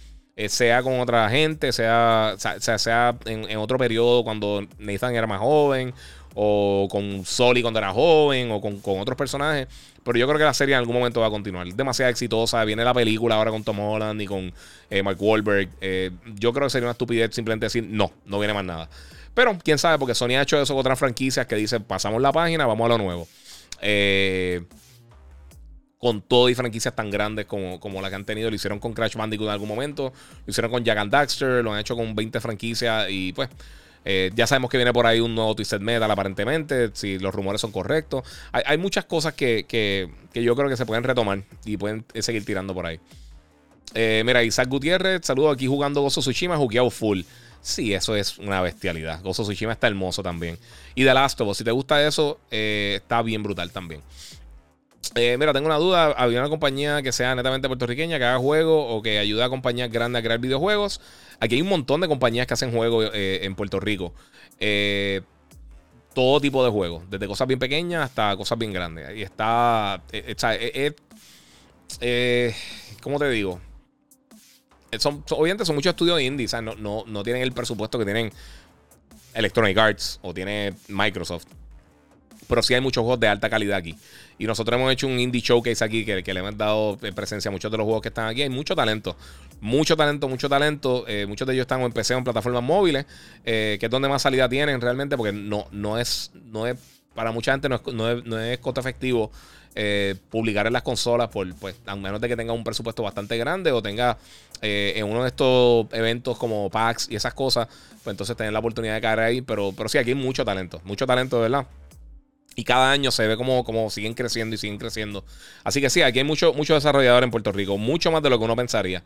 Speaker 1: Sea con otra gente, sea, sea, sea en, otro periodo cuando Nathan era más joven, o con Soli cuando era joven, o con, otros personajes. Pero yo creo que la serie en algún momento va a continuar. Es demasiado exitosa. Viene la película ahora con Tom Holland y con eh, Mark Wahlberg. Eh, yo creo que sería una estupidez simplemente decir, no, no viene más nada. Pero quién sabe, porque Sony ha hecho eso con otras franquicias que dicen, pasamos la página, vamos a lo nuevo. Eh, con todo y franquicias tan grandes como, como la que han tenido. Lo hicieron con Crash Bandicoot en algún momento. Lo hicieron con Jack and Daxter. Lo han hecho con 20 franquicias. Y pues Eh, ya sabemos que viene por ahí un nuevo Twisted Metal, aparentemente, si los rumores son correctos. Hay, muchas cosas que, yo creo que se pueden retomar y pueden seguir tirando por ahí. mira, Isaac Gutiérrez, saludo aquí jugando Gozo Tsushima, jugueado full. Sí, eso es una bestialidad. Gozo Tsushima está hermoso también. Y The Last of Us, si te gusta eso, está bien brutal también. Eh, mira, tengo una duda. ¿Había una compañía que sea netamente puertorriqueña que haga juegos o que ayude a compañías grandes a crear videojuegos? Aquí hay un montón de compañías que hacen juegos eh, en Puerto Rico. Eh, todo tipo de juegos, desde cosas bien pequeñas hasta cosas bien grandes. Y está. ¿Cómo te digo? Son, obviamente son muchos estudios indie, no, no, no tienen el presupuesto que tienen Electronic Arts o tiene Microsoft. Pero sí hay muchos juegos de alta calidad aquí. Y nosotros hemos hecho un indie showcase aquí que, le hemos dado eh, presencia a muchos de los juegos que están aquí. Hay mucho talento. Mucho talento, mucho talento. Eh, muchos de ellos están o en plataformas móviles, eh, que es donde más salida tienen realmente, porque no, no, es, no es, para mucha gente no es, no es, costo efectivo publicar en las consolas, por, pues, a menos de que tenga un presupuesto bastante grande o tenga en uno de estos eventos como PAX y esas cosas, pues entonces tener la oportunidad de caer ahí. Pero, pero sí, aquí hay mucho talento, mucho talento, verdad. Y cada año se ve como, como siguen creciendo y siguen creciendo. Así que sí, aquí hay muchos mucho desarrolladores en Puerto Rico. Mucho más de lo que uno pensaría.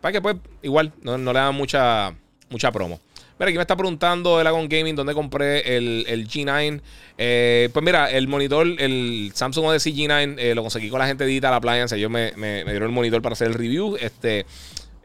Speaker 1: Para que pues igual no, le dan mucha, mucha promo. Mira, aquí me está preguntando el Agon Gaming dónde compré el, G9. Eh, pues mira, el monitor, el Samsung Odyssey G9, eh, lo conseguí con la gente de Digital Appliance. Ellos me, me, me, dieron el monitor para hacer el review. Este,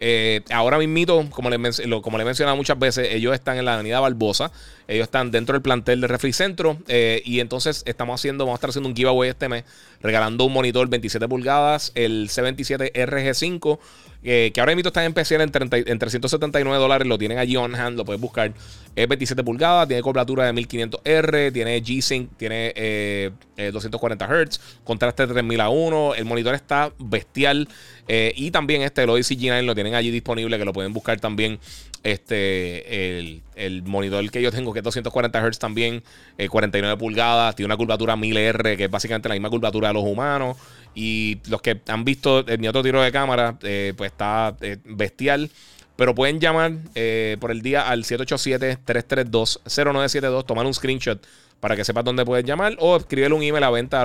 Speaker 1: eh, ahora mismito, como les, como le he mencionado muchas veces, ellos están en la avenida Barbosa. Ellos están dentro del plantel de Refri Centro. Eh, y entonces estamos haciendo, vamos a estar haciendo un giveaway este mes, regalando un monitor 27 pulgadas, el C27 RG5 que ahora mismo está en PC en, 379 dólares. Lo tienen allí on hand, lo puedes buscar. Es 27 pulgadas, tiene cobertura de 1500R, tiene G-Sync, tiene 240 eh, eh, Hz, contraste 3000 a 1. El monitor está bestial. Eh, y también este, el Odyssey G9 lo tienen allí disponible, que lo pueden buscar también. Este, el, monitor que yo tengo, que es 240 Hz también, 49 pulgadas, tiene una curvatura 1000R, que es básicamente la misma curvatura de los humanos. Y los que han visto mi otro tiro de cámara, eh, pues está eh, bestial. Pero pueden llamar eh, por el día al 787-332-0972, tomar un screenshot para que sepas dónde puedes llamar o escribirle un email a venta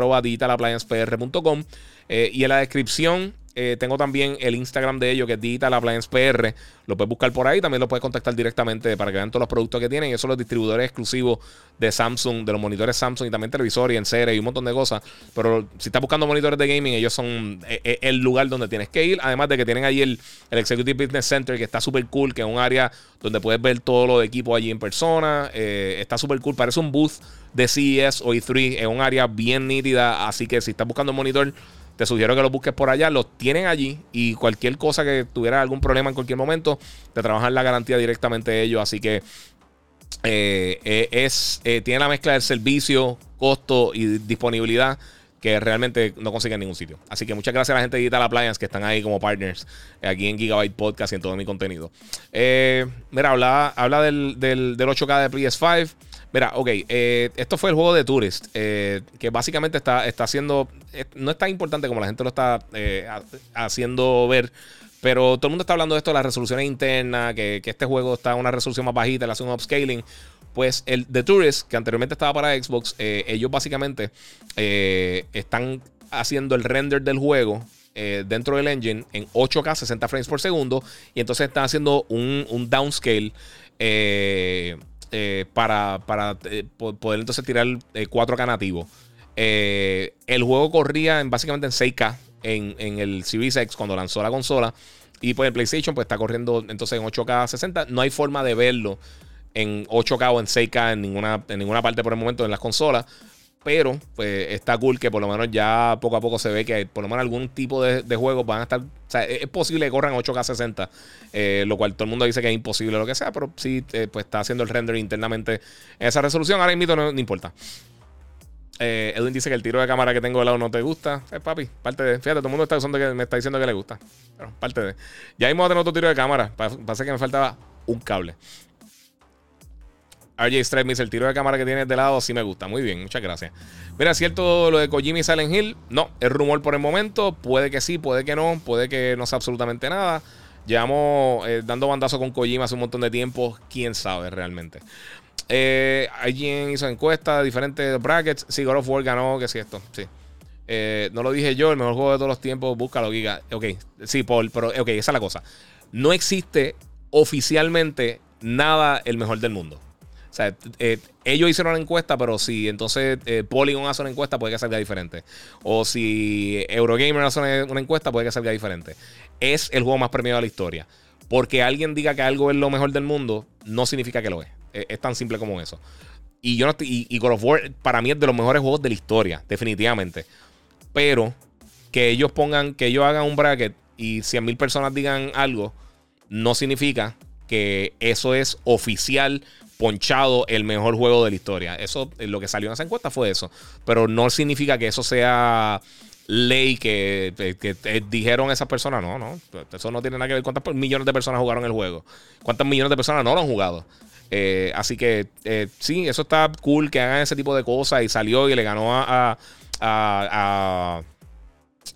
Speaker 1: y en la descripción eh, tengo también el Instagram de ellos, que es Digital Appliance PR. Lo puedes buscar por ahí. También lo puedes contactar directamente para que vean todos los productos que tienen. Y esos son los distribuidores exclusivos de Samsung, de los monitores Samsung y también televisores en serie y un montón de cosas. Pero si estás buscando monitores de gaming, ellos son eh, eh, el lugar donde tienes que ir. Además de que tienen ahí el, el Executive Business Center, que está súper cool, que es un área donde puedes ver todo lo de equipo allí en persona. está súper cool. Parece un booth de CES o E3. Es un área bien nítida. Así que si estás buscando un monitor te sugiero que lo busques por allá. Los tienen allí y cualquier cosa que tuviera algún problema en cualquier momento, te trabajan la garantía directamente de ellos. Así que eh, eh, es, eh, tiene la mezcla del servicio, costo y disponibilidad que realmente no consiguen en ningún sitio. Así que muchas gracias a la gente de Digital Appliance que están ahí como partners aquí en Gigabyte Podcast y en todo mi contenido. mira, habla, habla del, del, del 8K de PS5. Mira, ok, eh, esto fue el juego de Tourist, eh, que básicamente está, está haciendo, eh, no es tan importante como la gente lo está haciendo ver, pero todo el mundo está hablando de esto de las resoluciones internas, que, este juego está a una resolución más bajita, le hace un upscaling. Pues el The Tourist, que anteriormente estaba para Xbox, ellos básicamente están haciendo el render del juego dentro del engine en 8K 60 frames por segundo. Y entonces están haciendo un, un downscale. Para, eh, poder entonces tirar 4K eh, nativo. el juego corría en, básicamente en 6K en, el Series X cuando lanzó la consola. Y pues el PlayStation pues está corriendo entonces en 8K 60. No hay forma de verlo en 8K o en 6K en ninguna, en ninguna parte por el momento en las consolas. Pero pues está cool que por lo menos ya poco a poco se ve que por lo menos algún tipo de, de juegos van a estar. O sea, es posible que corran 8K 60, eh, lo cual todo el mundo dice que es imposible lo que sea, pero sí, eh, pues está haciendo el render internamente en esa resolución. Ahora mismo no, no importa. Eh, Edwin dice que el tiro de cámara que tengo de lado no te gusta. Eh, papi, parte de. Fíjate, todo el mundo está usando que me está diciendo que le gusta. Pero parte de. Ya mismo a tener otro tiro de cámara. Pasa que me faltaba un cable. RJ Stripe el tiro de cámara que tienes de lado sí me gusta. Muy bien, muchas gracias. Mira, ¿cierto lo de Kojima y Silent Hill? No, es rumor por el momento. Puede que sí, puede que no. Puede que no sea absolutamente nada. Llevamos eh, dando bandazo con Kojima hace un montón de tiempo. Quién sabe realmente. Eh, alguien hizo encuestas, diferentes brackets. Sí, God of War ganó, que sí, esto, sí. Eh, no lo dije yo, el mejor juego de todos los tiempos, búscalo, Giga. Ok, sí, Paul, pero ok, esa es la cosa. No existe oficialmente nada el mejor del mundo. O sea, eh, ellos hicieron una encuesta, pero si entonces eh, Polygon hace una encuesta, puede que salga diferente. O si Eurogamer hace una, encuesta, puede que salga diferente. Es el juego más premiado de la historia. Porque alguien diga que algo es lo mejor del mundo, no significa que lo es. Es, tan simple como eso. Y yo estoy, y, God of War para mí es de los mejores juegos de la historia, definitivamente. Pero que ellos pongan, que ellos hagan un bracket y 100.000 personas digan algo, no significa que eso es oficial, ponchado, el mejor juego de la historia. Eso, lo que salió en esa encuesta fue eso. Pero no significa que eso sea ley que, dijeron esas personas. No, no. Eso no tiene nada que ver. ¿Cuántas millones de personas jugaron el juego? ¿Cuántas millones de personas no lo han jugado? Eh, así que eh, sí, eso está cool que hagan ese tipo de cosas. Y salió y le ganó a a,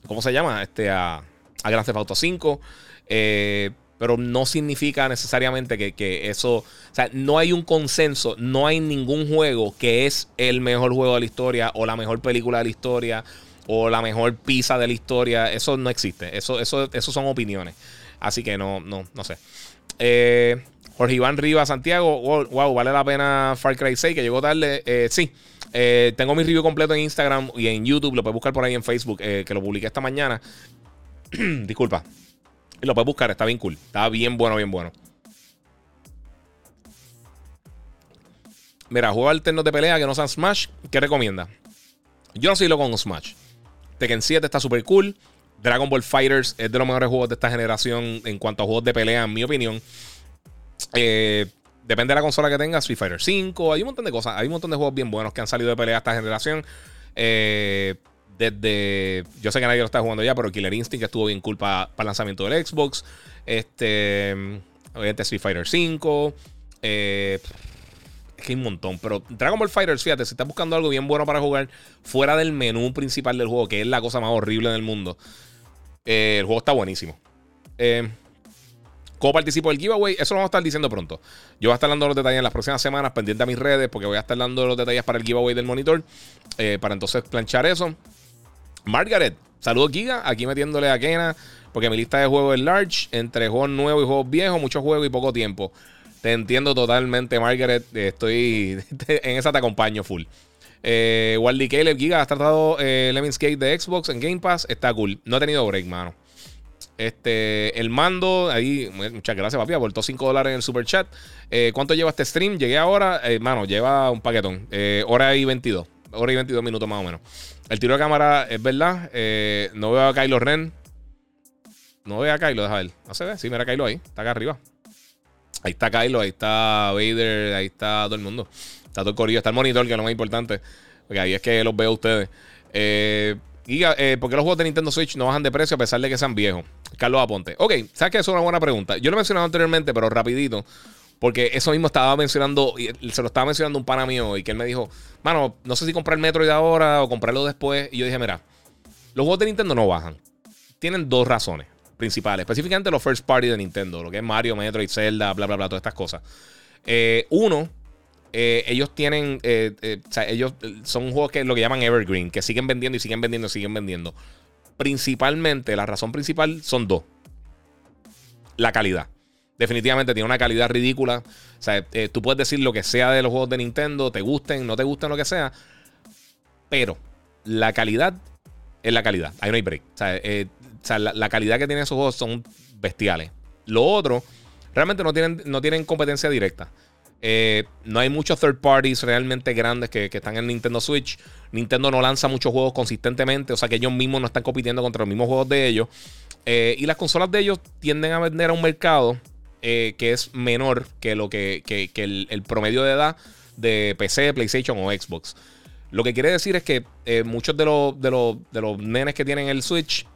Speaker 1: ¿cómo se llama? Este, a, a Grand Theft Auto 5. Eh, pero no significa necesariamente que, eso, o sea, no hay un consenso, no hay ningún juego que es el mejor juego de la historia o la mejor película de la historia o la mejor pizza de la historia, eso no existe, eso, eso, eso son opiniones, así que no, no, no sé. Eh, Jorge Iván Rivas, Santiago, wow, vale la pena Far Cry 6, que llegó tarde, eh, sí. Eh, tengo mi review completo en Instagram y en YouTube. Lo puedes buscar por ahí en Facebook, eh, que lo publiqué esta mañana. Disculpa. Lo puedes buscar, está bien cool. Está bien bueno, bien bueno. Mira, juego alternos de pelea que no sean Smash. ¿Qué recomienda? Yo no soy loco con Smash. Tekken 7 está súper cool. Dragon Ball Fighters es de los mejores juegos de esta generación en cuanto a juegos de pelea, en mi opinión. Eh, Depende de la consola que tengas, Street Fighter 5, hay un montón de cosas, hay un montón de juegos bien buenos que han salido de pelea esta generación. Eh, desde, yo sé que nadie lo está jugando ya, pero Killer Instinct estuvo bien cool para el lanzamiento del Xbox. Este, obviamente Street Fighter 5. Eh, es que hay un montón. Pero Dragon Ball Fighters, fíjate, si estás buscando algo bien bueno para jugar fuera del menú principal del juego, que es la cosa más horrible del mundo, eh, el juego está buenísimo. Eh, ¿Cómo participo del giveaway? Eso lo vamos a estar diciendo pronto. Yo voy a estar dando los detalles en las próximas semanas, pendiente a mis redes, porque voy a estar dando los detalles para el giveaway del monitor. Eh, para entonces planchar eso. Margaret, saludos Giga, aquí metiéndole a Kena, porque mi lista de juegos es large, entre juegos nuevos y juegos viejos, muchos juegos y poco tiempo. Te entiendo totalmente, Margaret. Estoy en esa te acompaño full. Eh, Wally Caleb, Giga, has tratado eh, Gate de Xbox en Game Pass. Está cool. No he tenido break, mano. Este, el mando, ahí, muchas gracias, papi. Aportó 5 dólares en el super chat. Eh, ¿Cuánto lleva este stream? Llegué ahora, hermano, lleva un paquetón. Eh, hora y 22. Hora y 22 minutos más o menos. El tiro de cámara es verdad. Eh, no veo a Kylo Ren. No veo a Kylo, deja ver. No se ve. Sí, mira a Kylo ahí. Está acá arriba. Ahí está Kylo, ahí está Vader, ahí está todo el mundo. Está todo el corillo. Está el monitor, que es lo más importante. Porque ahí es que los veo a ustedes. Eh. Eh, ¿por qué los juegos de Nintendo Switch no bajan de precio a pesar de que sean viejos? Carlos Aponte. Ok, ¿sabes que es una buena pregunta? Yo lo he mencionado anteriormente, pero rapidito. Porque eso mismo estaba mencionando, se lo estaba mencionando un pana mío y que él me dijo, mano, no sé si comprar Metroid ahora o comprarlo después. Y yo dije, mira, los juegos de Nintendo no bajan. Tienen dos razones principales, específicamente los first party de Nintendo, lo que es Mario, Metroid, Zelda, bla, bla, bla, todas estas cosas. Eh, uno, eh, ellos tienen, eh, o sea, ellos son juegos que lo que llaman evergreen, que siguen vendiendo y siguen vendiendo y siguen vendiendo. Principalmente, la razón principal son dos. La calidad. Definitivamente tiene una calidad ridícula. O sea, tú puedes decir lo que sea de los juegos de Nintendo, te gusten, no te gusten, lo que sea. Pero la calidad es la calidad. Ahí no hay break. O sea, la, calidad que tienen esos juegos son bestiales. Lo otro, realmente no tienen, no tienen competencia directa. Eh, no hay muchos third parties realmente grandes que, están en Nintendo Switch. Nintendo no lanza muchos juegos consistentemente, o sea que ellos mismos no están compitiendo contra los mismos juegos de ellos. Eh, y las consolas de ellos tienden a vender a un mercado eh, que es menor que, lo que, el, promedio de edad de PC, PlayStation o Xbox. Lo que quiere decir es que muchos de los, de, los, de los nenes que tienen el Switch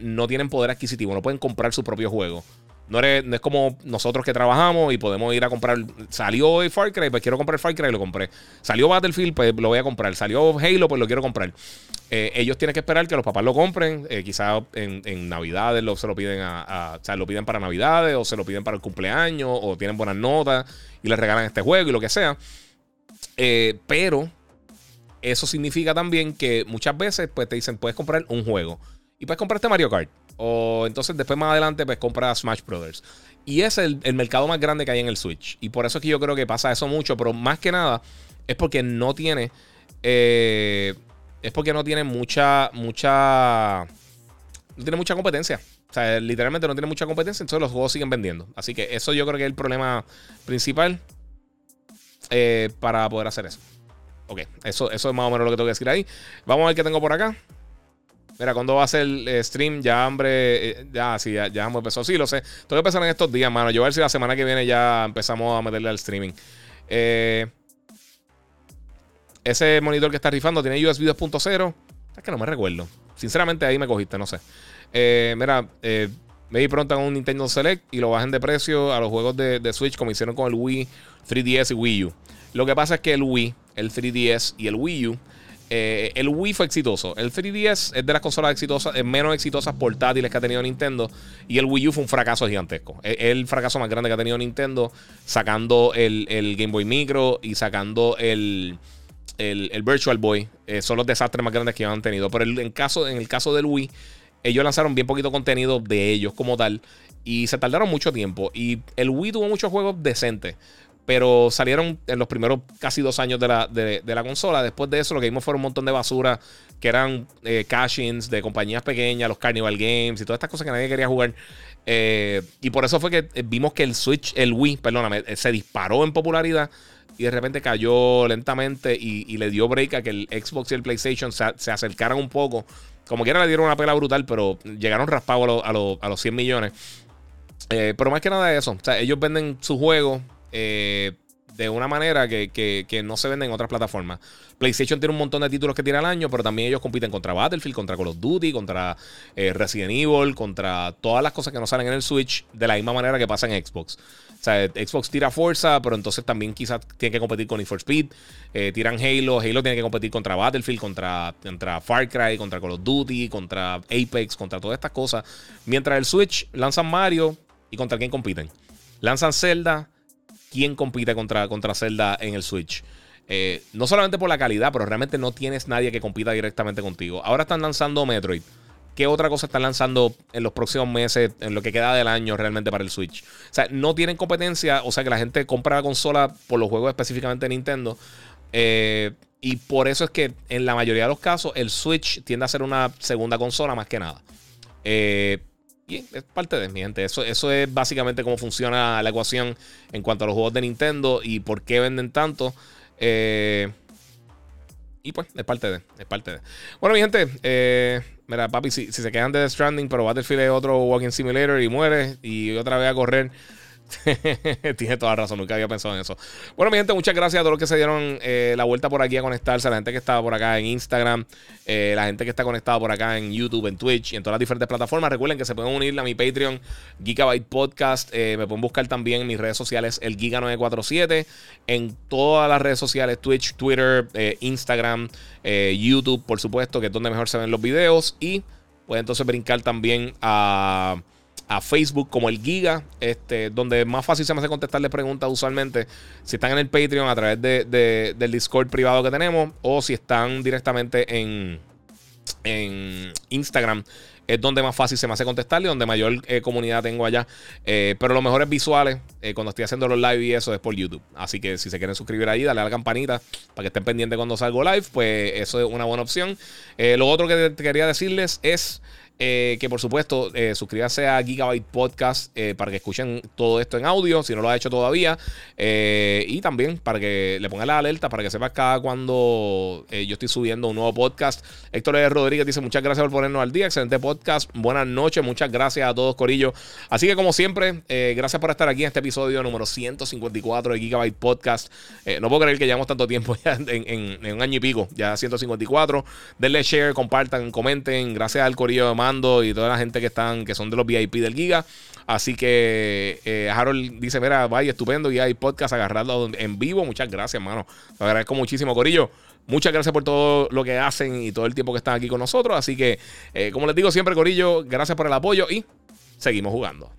Speaker 1: no tienen poder adquisitivo, no pueden comprar su propio juego. No, es como nosotros que trabajamos y podemos ir a comprar. Salió Far Cry, pues quiero comprar Far Cry lo compré. Salió Battlefield, pues lo voy a comprar. Salió Halo, pues lo quiero comprar. Eh, ellos tienen que esperar que los papás lo compren. Eh, quizás en, Navidades lo, se lo piden a, O sea, lo piden para Navidades o se lo piden para el cumpleaños o tienen buenas notas y les regalan este juego y lo que sea. Eh, pero eso significa también que muchas veces pues, te dicen, puedes comprar un juego. Y puedes comprarte Mario Kart. O entonces después más adelante pues compras Smash Brothers. Y es el, mercado más grande que hay en el Switch. Y por eso es que yo creo que pasa eso mucho. Pero más que nada es porque no tiene... Eh, es porque no tiene mucha... Mucha... No tiene mucha competencia. O sea, literalmente no tiene mucha competencia. Entonces los juegos siguen vendiendo. Así que eso yo creo que es el problema principal. Eh, para poder hacer eso. Ok, eso, eso es más o menos lo que tengo que decir ahí. Vamos a ver qué tengo por acá. Mira, ¿cuándo va a ser el eh, stream? Ya, hambre. Eh, ya, sí, ya, ya hemos empezado. Sí, lo sé. Tengo que empezar en estos días, mano. Yo a ver si la semana que viene ya empezamos a meterle al streaming. Eh, ese monitor que está rifando tiene USB 2.0. Es que no me recuerdo. Sinceramente, ahí me cogiste, no sé. mira, me di pronto a un Nintendo Select y lo bajen de precio a los juegos de, de Switch como hicieron con el Wii, 3DS y Wii U. Lo que pasa es que el Wii, el 3DS y el Wii U eh, el Wii fue exitoso. El 3DS es de las consolas exitosas, menos exitosas portátiles que ha tenido Nintendo. Y el Wii U fue un fracaso gigantesco. Es el fracaso más grande que ha tenido Nintendo, sacando el, Game Boy Micro y sacando el, el, Virtual Boy. Eh, son los desastres más grandes que han tenido. Pero en, caso, en el caso del Wii, ellos lanzaron bien poquito contenido de ellos como tal. Y se tardaron mucho tiempo. Y el Wii tuvo muchos juegos decentes. Pero salieron en los primeros casi dos años de la, de, la consola. Después de eso, lo que vimos fueron un montón de basura que eran eh, de compañías pequeñas, los Carnival Games y todas estas cosas que nadie quería jugar. Eh, y por eso fue que eh, vimos que el Switch, el Wii, perdóname, se disparó en popularidad y de repente cayó lentamente y, le dio break a que el Xbox y el PlayStation se, acercaran un poco. Como quiera le dieron una pela brutal, pero llegaron raspados a, a, los 100 millones. pero más que nada eso. O sea, ellos venden sus juegos eh, de una manera que, no se vende en otras plataformas. PlayStation tiene un montón de títulos que tiene al año, pero también ellos compiten contra Battlefield, contra Call of Duty, contra eh, Resident Evil, contra todas las cosas que no salen en el Switch, de la misma manera que pasa en Xbox. O sea, Xbox tira fuerza, pero entonces también quizás tiene que competir con Need for Speed. Eh, tiran Halo, Halo tiene que competir contra Battlefield, contra, contra Far Cry, contra Call of Duty, contra Apex, contra todas estas cosas. Mientras el Switch lanzan Mario y contra quién compiten. Lanzan Zelda, quién compite contra, contra Zelda en el Switch. Eh, no solamente por la calidad, pero realmente no tienes nadie que compita directamente contigo. Ahora están lanzando Metroid. ¿Qué otra cosa están lanzando en los próximos meses, en lo que queda del año realmente para el Switch? O sea, no tienen competencia, o sea que la gente compra la consola por los juegos específicamente de Nintendo. Eh, y por eso es que en la mayoría de los casos el Switch tiende a ser una segunda consola más que nada. Eh, y es parte de mi gente. Eso, eso es básicamente cómo funciona la ecuación en cuanto a los juegos de Nintendo y por qué venden tanto. Eh, y pues, es parte de. Es parte de. Bueno, mi gente, eh, mira, papi, si, se quedan de The Stranding, pero Battlefield es otro Walking Simulator y muere y otra vez a correr. Tiene toda razón, nunca había pensado en eso. Bueno, mi gente, muchas gracias a todos los que se dieron eh, la vuelta por aquí a conectarse, a la gente que estaba por acá en Instagram, eh, la gente que está conectada por acá en YouTube, en Twitch y en todas las diferentes plataformas. Recuerden que se pueden unir a mi Patreon, Gigabyte Podcast. Eh, me pueden buscar también en mis redes sociales, el Giga947, en todas las redes sociales, Twitch, Twitter, Instagram, YouTube, por supuesto, que es donde mejor se ven los videos. Y pueden entonces brincar también a a Facebook como el Giga, este, donde más fácil se me hace contestarles preguntas usualmente si están en el Patreon a través de, del Discord privado que tenemos o si están directamente en, en Instagram. Es donde más fácil se me hace contestarle, donde mayor eh, comunidad tengo allá. Eh, pero los mejores visuales, eh, cuando estoy haciendo los live y eso, es por YouTube. Así que si se quieren suscribir ahí, dale a la campanita para que estén pendientes cuando salgo live, pues eso es una buena opción. lo otro que quería decirles es eh, que por supuesto, eh, suscríbase a Gigabyte Podcast eh, para que escuchen todo esto en audio, si no lo ha hecho todavía. y también para que le pongan la alerta, para que sepas cada cuando yo estoy subiendo un nuevo podcast. Héctor Rodríguez dice: Muchas gracias por ponernos al día. Excelente podcast. Buenas noches. Muchas gracias a todos, Corillo. Así que, como siempre, gracias por estar aquí en este episodio número 154 de Gigabyte Podcast. no puedo creer que llevamos tanto tiempo en, un año y pico, ya 154. Denle share, compartan, comenten. Gracias al Corillo de y toda la gente que están, que son de los VIP del Giga. Así que eh, Harold dice: Mira, vaya, estupendo. Y hay podcast agarrado en vivo. Muchas gracias, hermano. Te agradezco muchísimo, Corillo. Muchas gracias por todo lo que hacen y todo el tiempo que están aquí con nosotros. Así que, eh, como les digo siempre, Corillo, gracias por el apoyo y seguimos jugando.